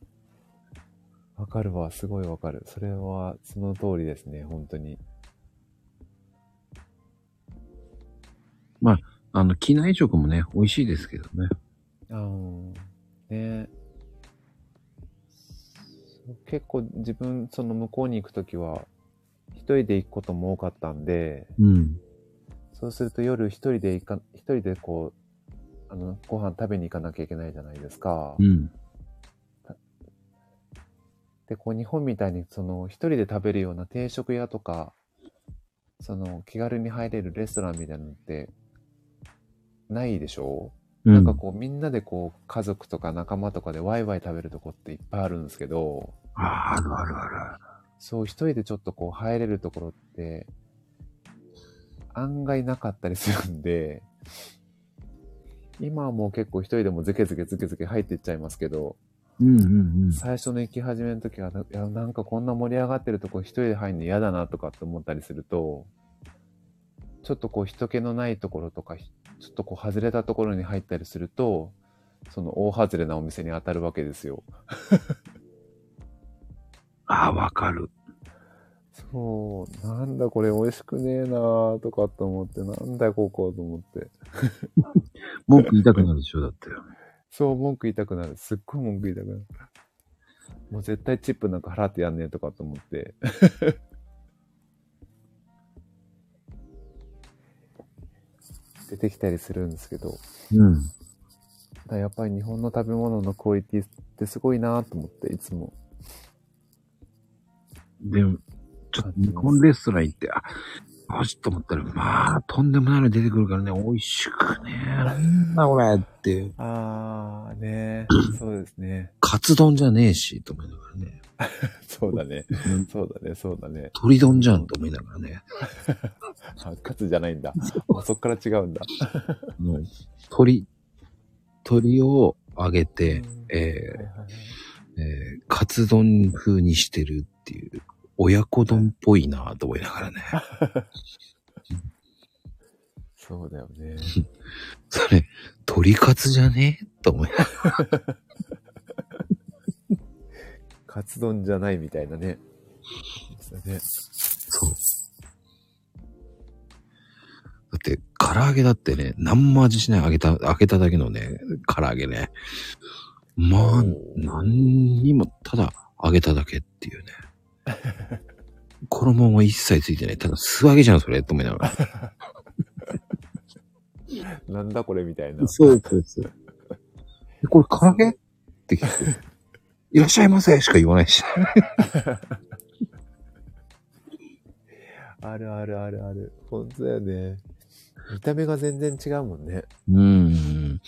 わかるわ、すごいわかる。それは、その通りですね、本当に。あの、機内食もね、美味しいですけどね。あーね結構自分、その向こうに行くときは、一人で行くことも多かったんで、うん。そうすると夜一人で行か、一人でこう、あの、ご飯食べに行かなきゃいけないじゃないですか。うん。で、こう日本みたいにその一人で食べるような定食屋とか、その気軽に入れるレストランみたいなのってないでしょ、うん。なんかこうみんなでこう家族とか仲間とかでワイワイ食べるとこっていっぱいあるんですけど、ああ、あるあるある。そう一人でちょっとこう入れるところって案外なかったりするんで、今はもう結構一人でもズケズケズケズケ入っていっちゃいますけど、うんうんうん。最初の行き始めの時は、ないや、なんかこんな盛り上がってるとこ一人で入るの嫌だなとかって思ったりすると、ちょっとこう人気のないところとか、ひちょっとこう外れたところに入ったりすると、その大外れなお店に当たるわけですよ。ああ、わかる。そう、なんだこれ美味しくねえなーとかと思って、なんだよここと思って。文句言いたくなるでしょ、だって。そう、文句言いたくなる。すっごい文句言いたくなる。もう絶対チップなんか払ってやんねえとかと思って。出てきたりするんですけど、うん。だやっぱり日本の食べ物のクオリティってすごいなと思って、いつも。でも、ちょっと日本レストラン行って、あ、よしと思ったら、まあ、とんでもないの出てくるからね、美味しくねえ、なんだこれって。あーね そうですね。カツ丼じゃねえし、と思いながらね。そうだね。そうだね、そうだね。鶏丼じゃんと思いながらね。あ、カツじゃないんだ。あそっから違うんだ。も う鶏、鶏を揚げて、えはいはいはいーえーカツ丼風にしてるっていう、親子丼っぽいなと思いながらね。そうだよね。それ、鶏カツじゃね？えと思いながら。カツ丼じゃないみたいなね。そうねそう。だって、唐揚げだってね、何も味しない揚げた、揚げただけのね、唐揚げね。まあ何にも、ただ揚げただけっていうね。衣も一切ついてない。ただ素揚げじゃん、それ、と思いながら。なんだこれみたいな。そうそうそう。えこれ唐揚げ？って聞いて。いらっしゃいませしか言わないし。あるあるあるある。本当だよね。見た目が全然違うもんね。うん。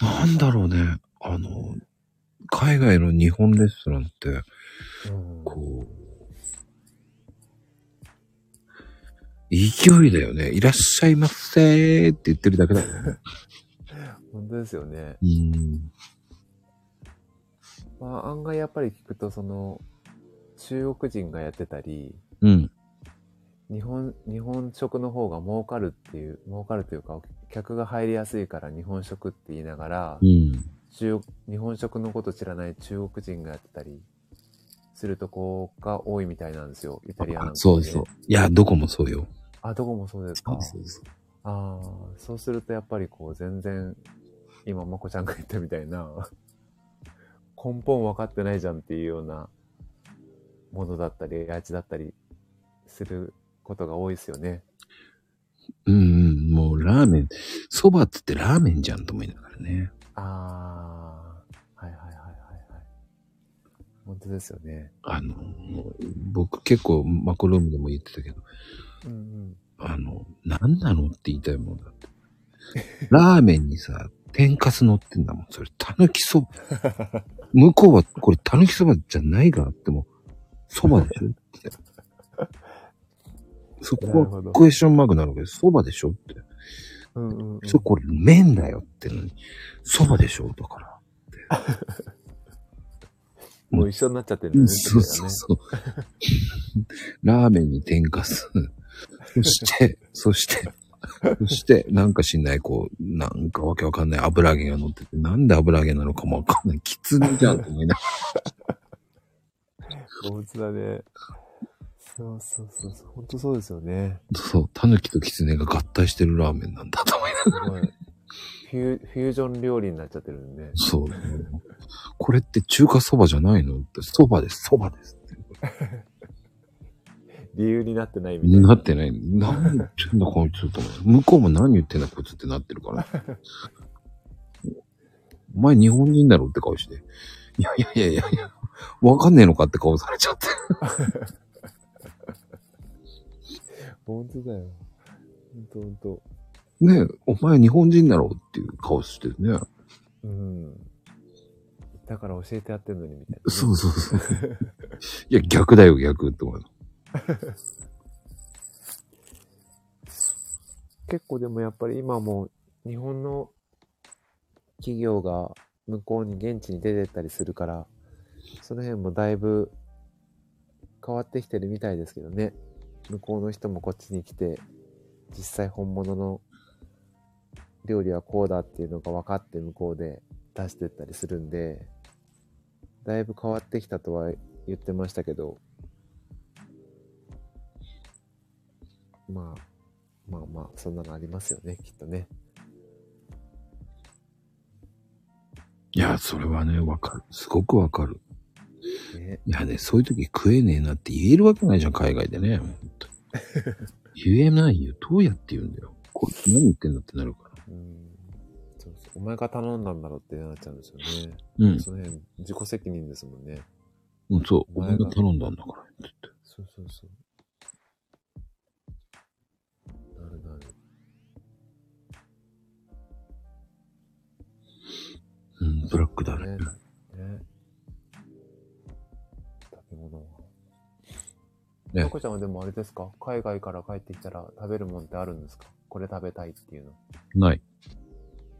なんだろうね。あの、海外の日本レストランって、うんこう、勢いだよね。いらっしゃいませーって言ってるだけだよね。本当ですよね。うん。まあ案外やっぱり聞くと、その、中国人がやってたり、うん。日本、日本食の方が儲かるっていう、儲かるというか、客が入りやすいから日本食って言いながら、うん。中国日本食のこと知らない中国人がやってたりするとこが多いみたいなんですよ。イタリアなんか、ね。そうそう。いや、どこもそうよ。あ、どこもそうですか。うそう。ああ、そうするとやっぱりこう全然、今まこちゃんが言ったみたいな、根本分かってないじゃんっていうようなものだったり、味だったりすることが多いですよね。うんうん。もうラーメン、蕎麦っつってラーメンじゃんと思いながらね。ああ、本当ですよね。あの、僕結構マクロームでも言ってたけど、うんうん。あの、何なのって言いたいもんだって。ラーメンにさ、天かす乗ってんだもん。それ、たぬきそば。向こうは、これ、たぬきそばじゃないがあっても、そばでしょって。そこはクエスチョンマークなのけど、そばでしょって。うんうん、うん。そう、これ麺だよってのに、蕎麦でしょだから。もう一緒になっちゃってるんだね。そうそうそう。ラーメンに天かす。そして、そして、そして、なんかしんない、こう、なんかわけわかんない油揚げが乗ってて、なんで油揚げなのかもわかんない。きつねじゃんと思いなが本当だね。そうそうそうそう。本当そうですよね。ら。そう、タヌキとキツネが合体してるラーメンなんだと思いながら。フュージョン料理になっちゃってるんで。そう。これって中華そばじゃないの？って、そばです、そばですって。理由になってないみたいな。なってない。何言ってんだこいつと思う？向こうも何言ってんだこいつってなってるから。お前日本人だろって顔して。いやいやいやいやいや、わかんねえのかって顔されちゃって。本当だよ。本当本当。ねえ、お前日本人だろっていう顔してるね。うん。だから教えてやってんのにみたいな、そうそうそう。いや、逆だよ、逆って思う。結構でもやっぱり今も日本の企業が向こうに現地に出てったりするから、その辺もだいぶ変わってきてるみたいですけどね。向こうの人もこっちに来て、実際本物の料理はこうだっていうのが分かって向こうで出してったりするんで、だいぶ変わってきたとは言ってましたけど、まあ、まあまあ、そんなのありますよね、きっとね。いや、それはね、わかる。すごくわかる。ねいやね、そういう時食えねえなって言えるわけないじゃん、海外でね。本当に 言えないよ。どうやって言うんだよ。こいつ何言ってんだってなるから。うん。お前が頼んだんだろうってなっちゃうんですよね。うん。その辺、自己責任ですもんね。うん、そう。お前が頼んだんだから。って言って。そうそうそう。なるなる。うん、ブラックだね。ね。ね。食べ物は。ねまこちゃんはでもあれですか？海外から帰ってきたら食べるもんってあるんですか？これ食べたいっていうの。ない。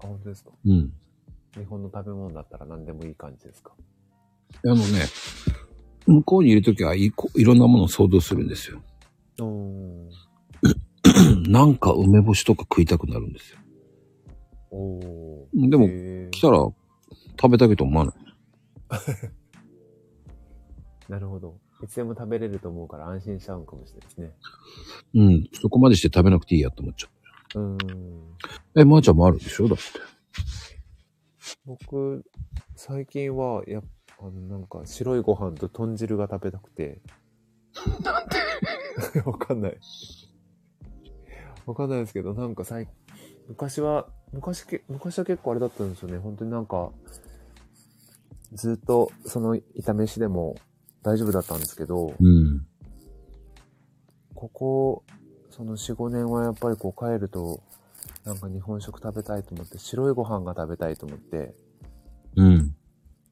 あ、本当ですか？うん。日本の食べ物だったら何でもいい感じですか？あのね、向こうにいるときはいろんなものを想像するんですよ。なんか梅干しとか食いたくなるんですよ。おー。でも、来たら食べたいと思わない。なるほど。いつでも食べれると思うから安心しちゃうんかもしれないですね。うん。そこまでして食べなくていいやと思っちゃうーん。う。え、まー、ちゃんもあるでしょ？だって。僕、最近は、やっあの、なんか白いご飯と豚汁が食べたくて。なんで？わかんない。わかんないですけど、なんか最、昔は、昔け、昔は結構あれだったんですよね。本当になんか、ずっとその炒めしでも大丈夫だったんですけど、うん。ここ、その4、5年はやっぱりこう帰ると、なんか日本食食べたいと思って、白いご飯が食べたいと思って、うん。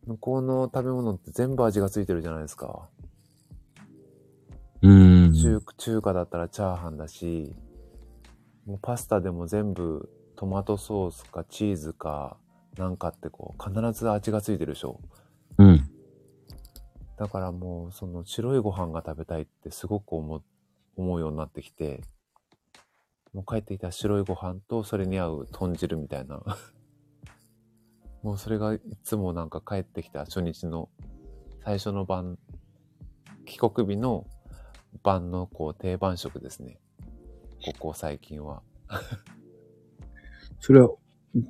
向こうの食べ物って全部味がついてるじゃないですか。うん。中中華だったらチャーハンだし、もうパスタでも全部トマトソースかチーズかなんかってこう必ず味がついてるでしょ。うん。だからもうその白いご飯が食べたいってすごく思う思うようになってきて、もう帰ってきた白いご飯とそれに合う豚汁みたいな。もうそれがいつもなんか帰ってきた初日の最初の晩、帰国日の晩のこう定番食ですね。ここ最近は。それは、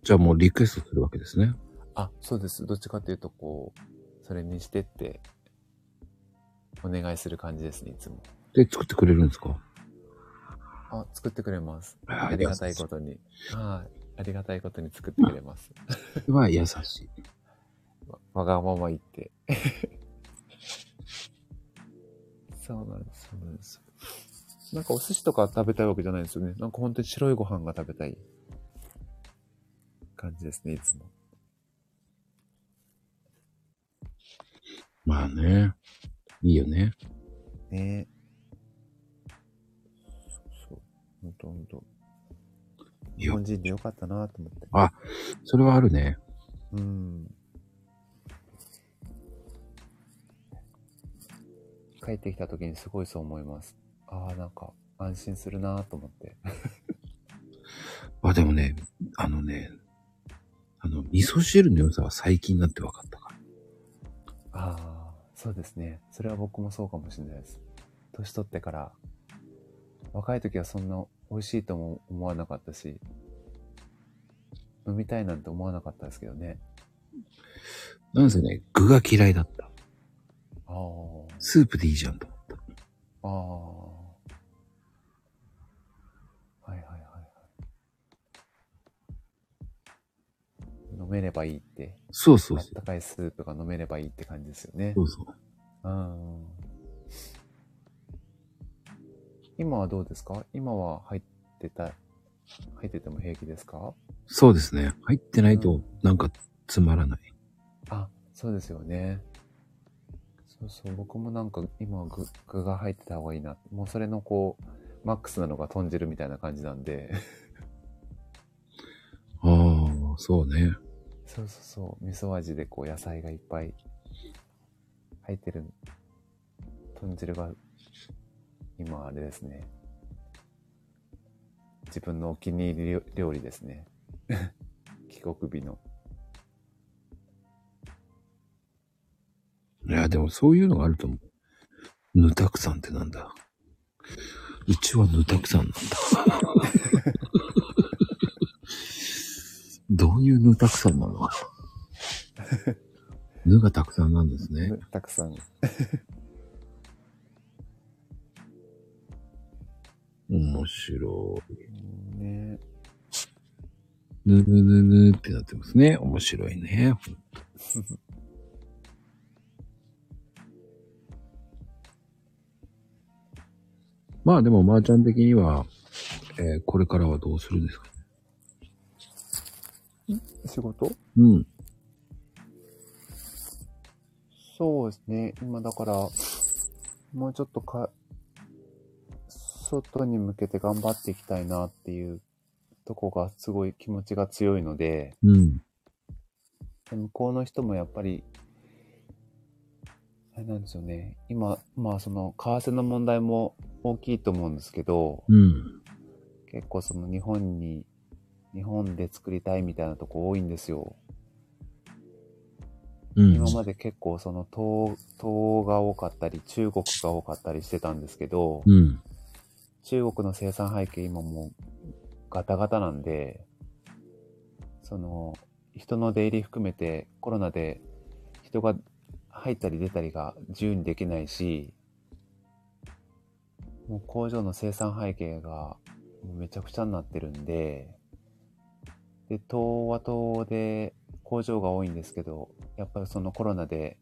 じゃあもうリクエストするわけですね。あ、そうです。どっちかっていうとこう、それにしてってお願いする感じですね、いつも。で、作ってくれるんですか？あ、作ってくれます。あありがたいことに。はい。ありがたいことに作ってくれます。それは優しい。わ わがまま言って。そうなんです、そうなんです。なんかお寿司とか食べたいわけじゃないんですよね。なんか本当に白いご飯が食べたい感じですね、いつも。まあね。いいよね。ねほんとほん日本人でよかったなと思って。それはあるね。うん。帰ってきた時にすごいそう思います。ああ、なんか安心するなと思って。あ、でもね、あのね、あの、味噌汁の良さは最近になって分かったから。ああ、そうですね。それは僕もそうかもしれないです。年取ってから、若い時はそんな美味しいとも思わなかったし、飲みたいなんて思わなかったですけどね。なんせね、具が嫌いだった。ああ、スープでいいじゃんと思った。ああ。はいはいはいはい。飲めればいいって、そうそうそう。あったかいスープが飲めればいいって感じですよねそ。うそう。うん。今はどうですか？今は入ってた、入ってても平気ですか？そうですね。入ってないうとん、なんかつまらない。あ、そうですよね。そうそう、僕もなんか今は具具が入ってた方がいいな。もうそれのこう、マックスなのが豚汁みたいな感じなんで。ああ、そうね。そうそうそう、味噌味でこう野菜がいっぱい入ってる豚汁が今あれですね。自分のお気に入り料理ですね。帰国日の。いや、でもそういうのがあると思う。ぬたくさんってなんだ？うちはぬたくさんなんだ。どういうぬたくさんなの？ぬがたくさんなんですね。たくさん。面白い。ねぬぬぬぬってなってますね。面白いね。まあでも、まーちゃん的には、えーこれからはどうするんですか仕事？うん。そうですね。今だから、もうちょっとか、外に向けて頑張っていきたいなっていうとこがすごい気持ちが強いので、うん。で向こうの人もやっぱり、あれなんですよね。今、まあその、為替の問題も大きいと思うんですけど、うん。結構その日本に、日本で作りたいみたいなとこ多いんですよ。うん。今まで結構その東、東が多かったり、中国が多かったりしてたんですけど、うん。中国の生産背景今もうガタガタなんで、その、人の出入り含めてコロナで人が入ったり出たりが自由にできないし、もう工場の生産背景がめちゃくちゃになってるんで、で、東は東で工場が多いんですけど、やっぱりそのコロナで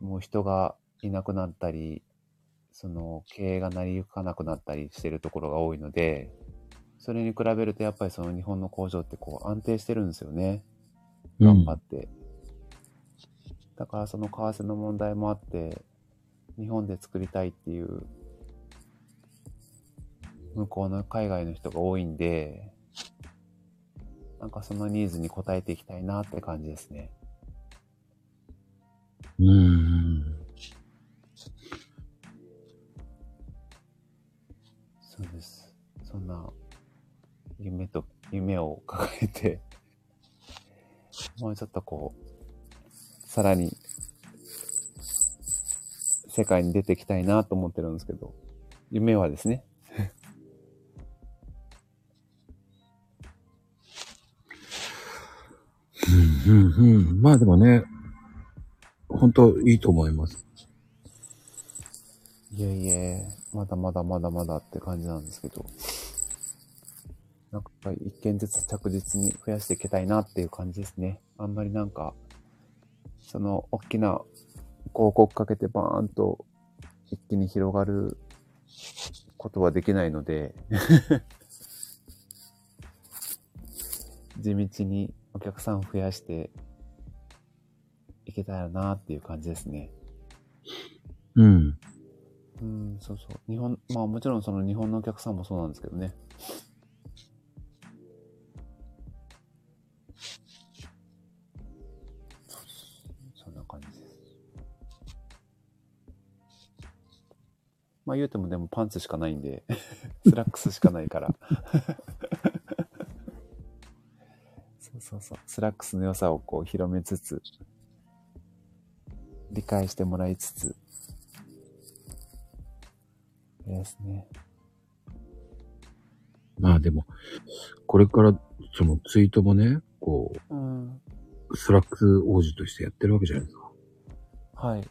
もう人がいなくなったり、その経営が成り行かなくなったりしてるところが多いので、それに比べるとやっぱりその日本の工場ってこう安定してるんですよね。頑張って。だからその為替の問題もあって、日本で作りたいっていう、向こうの海外の人が多いんで、なんかそのニーズに応えていきたいなって感じですね。うん。そうです。そんな夢と、夢を抱えて、もうちょっとこう、さらに世界に出ていきたいなと思ってるんですけど、夢はですね。うん、うん、うん。まあでもね、本当いいと思います。いえいえ、まだまだまだまだって感じなんですけど、なんか一件ずつ着実に増やしていきたいなっていう感じですね。あんまりなんか、その大きな広告かけてバーンと一気に広がることはできないので、地道にお客さんを増やしていけたらなっていう感じですね。うん。うん、そうそう。日本、まあもちろんその日本のお客さんもそうなんですけどね。そんな感じです。まあ言うてもでもパンツしかないんで スラックスしかないからそうそうそう。スラックスの良さをこう広めつつ、理解してもらいつつ、ですね。まあでも、これから、そのツイートもね、こうん。う、スラックス王子としてやってるわけじゃないですか。はい。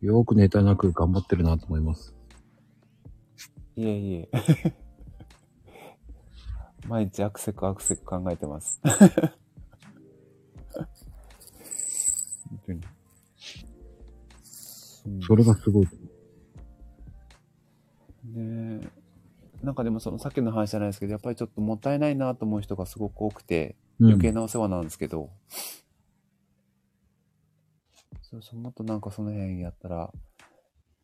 よーくネタなく頑張ってるなと思います。いえいえ。毎日アクセクアクセク考えてます。本当に。うんそれがすごい。ねなんかでもそのさっきの話じゃないですけど、やっぱりちょっともったいないなと思う人がすごく多くて、うん余計なお世話なんですけど、そうそう、もっとなんかその辺やったら、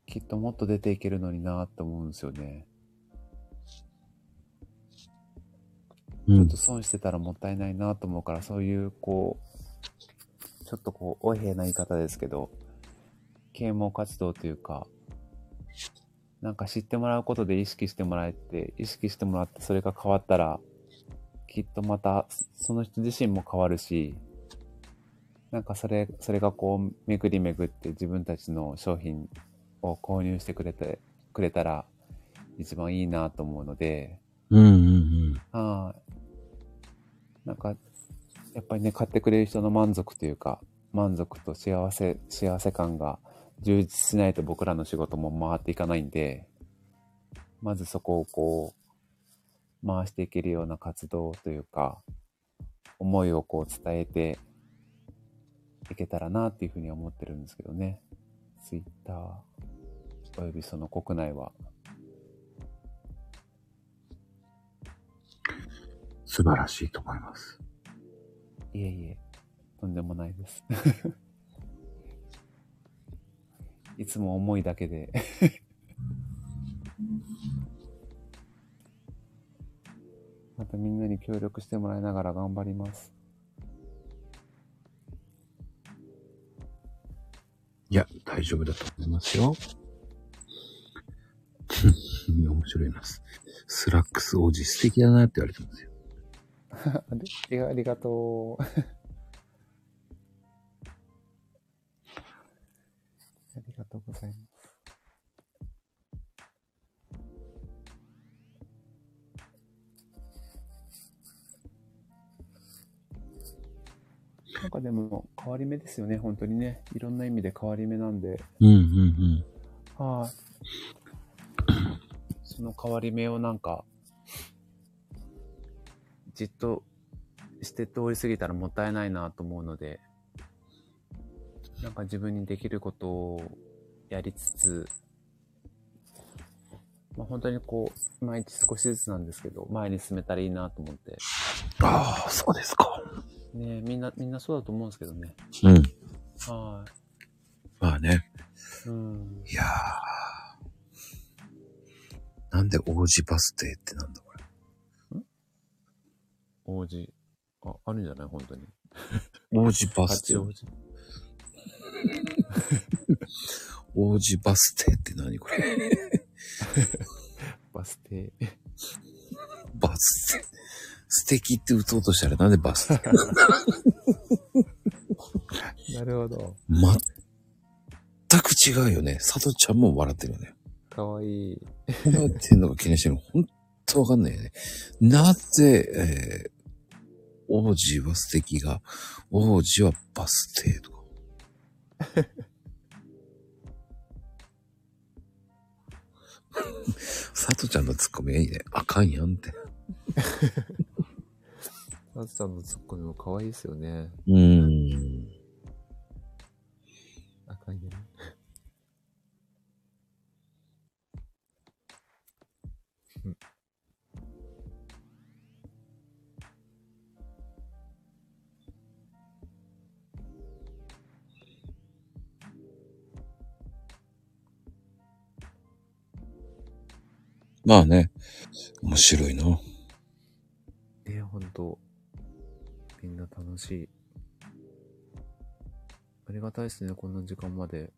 きっともっと出ていけるのになって思うんですよね。うんちょっと。損してたらもったいないなと思うから、そういう、こう、ちょっとこう、お平な言い方ですけど、啓蒙活動というか、なんか知ってもらうことで意識してもらえて、意識してもらってそれが変わったら、きっとまたその人自身も変わるし、なんかそれ、それがこう、巡り巡って自分たちの商品を購入してくれて、くれたら一番いいなと思うので、うんうんはい。なんか、やっぱりね、買ってくれる人の満足というか、満足と幸せ、幸せ感が充実しないと僕らの仕事も回っていかないんで、まずそこをこう、回していけるような活動というか、思いをこう伝えていけたらなっていうふうには思ってるんですけどね。ツイッター、およびその国内は。素晴らしいと思います。いえいえ、とんでもないです。いつも思いだけで。またみんなに協力してもらいながら頑張ります。いや、大丈夫だと思いますよ。面白いな。ススラックス王子素敵だなって言われてますよ。ありがとう。ございます。なんかでも変わり目ですよね、本当にね。いろんな意味で変わり目なんで。うんうんはい。その変わり目をなんか、じっとして通り過ぎたらもったいないなと思うので、なんか自分にできることをやりつつ、まあ、本当にこう、毎日少しずつなんですけど、前に進めたらいいなと思って。うん。ああ、そうですか。ねえみんな、みんなそうだと思うんですけどね。うん。はまあね。い。うん。いやー。なんで王子バス停ってなんだこれ。王子。あ、あるんじゃない？本当に。王子バス停八。王子。王子バス停って何これ？バス停。バス停。素敵って打とうとしたらなんでバス停？なるほど。全く違うよね。佐藤ちゃんも笑ってるよね。かわいい。笑ってんのか気にしてるのかほんとわかんないよね。なぜ、えー、王子は素敵が、王子はバス停とか？佐藤ちゃんのツッコミはいいね。あかんやんって。あつさんのツッコミも可愛いですよね。うーん。赤いね。まあね。面白いな。えほんと。みんな楽しい。ありがたいですね、こんな時間まで。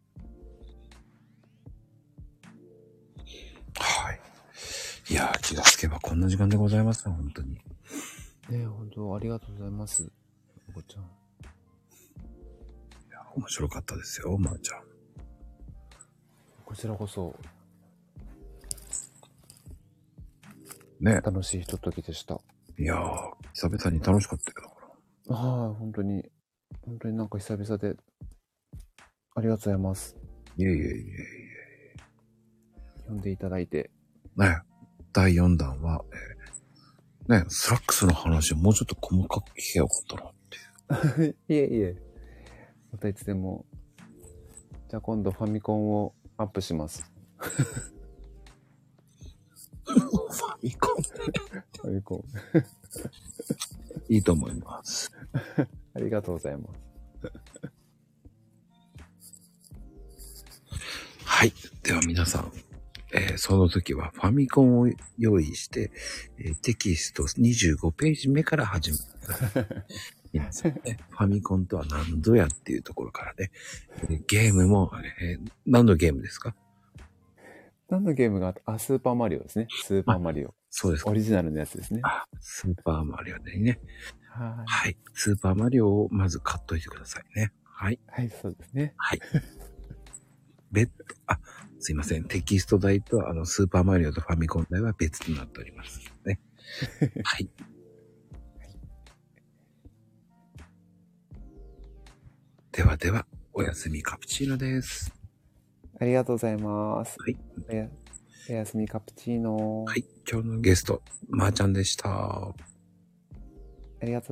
けばこんな時間でございますよ、本当に。ねえ、本当ありがとうございます。おこちゃん。面白かったですよ、まー、ちゃん。こちらこそね。楽しいひとときでした。いやー、久々に楽しかったよ。だからはい、本当に、本当になんか久々で、ありがとうございます。いえいえいえい呼んでいただいて。え。ね。第4弾は、えーね、スラックスの話をもうちょっと細かく聞けばよかったなっていう。いえいえ。またいつでも。じゃあ今度ファミコンをアップします。フ ァミコンファミコン。いいと思います。ありがとうございます。はい。では皆さん、えーその時はファミコンを用意して、えーテキスト25ページ目から始める。皆さんね、ファミコンとは何ぞやっていうところからね、えーゲームも、えー何のゲームですか？何のゲームがあった？あ、スーパーマリオですね。スーパーマリオ。そうですかオ。リジナルのやつですね。あ、スーパーマリオでね。ははい。スーパーマリオをまず買っといてくださいね。はい。い。はい、そうですね。はい。別途、あ、すいません。テキスト代と、あの、スーパーマリオとファミコン代は別となっております。ね。はい。ではでは、おやすみカプチーノです。ありがとうございます。はい。おやすみカプチーノ。はい。今日のゲスト、まーちゃんでした。ありがとう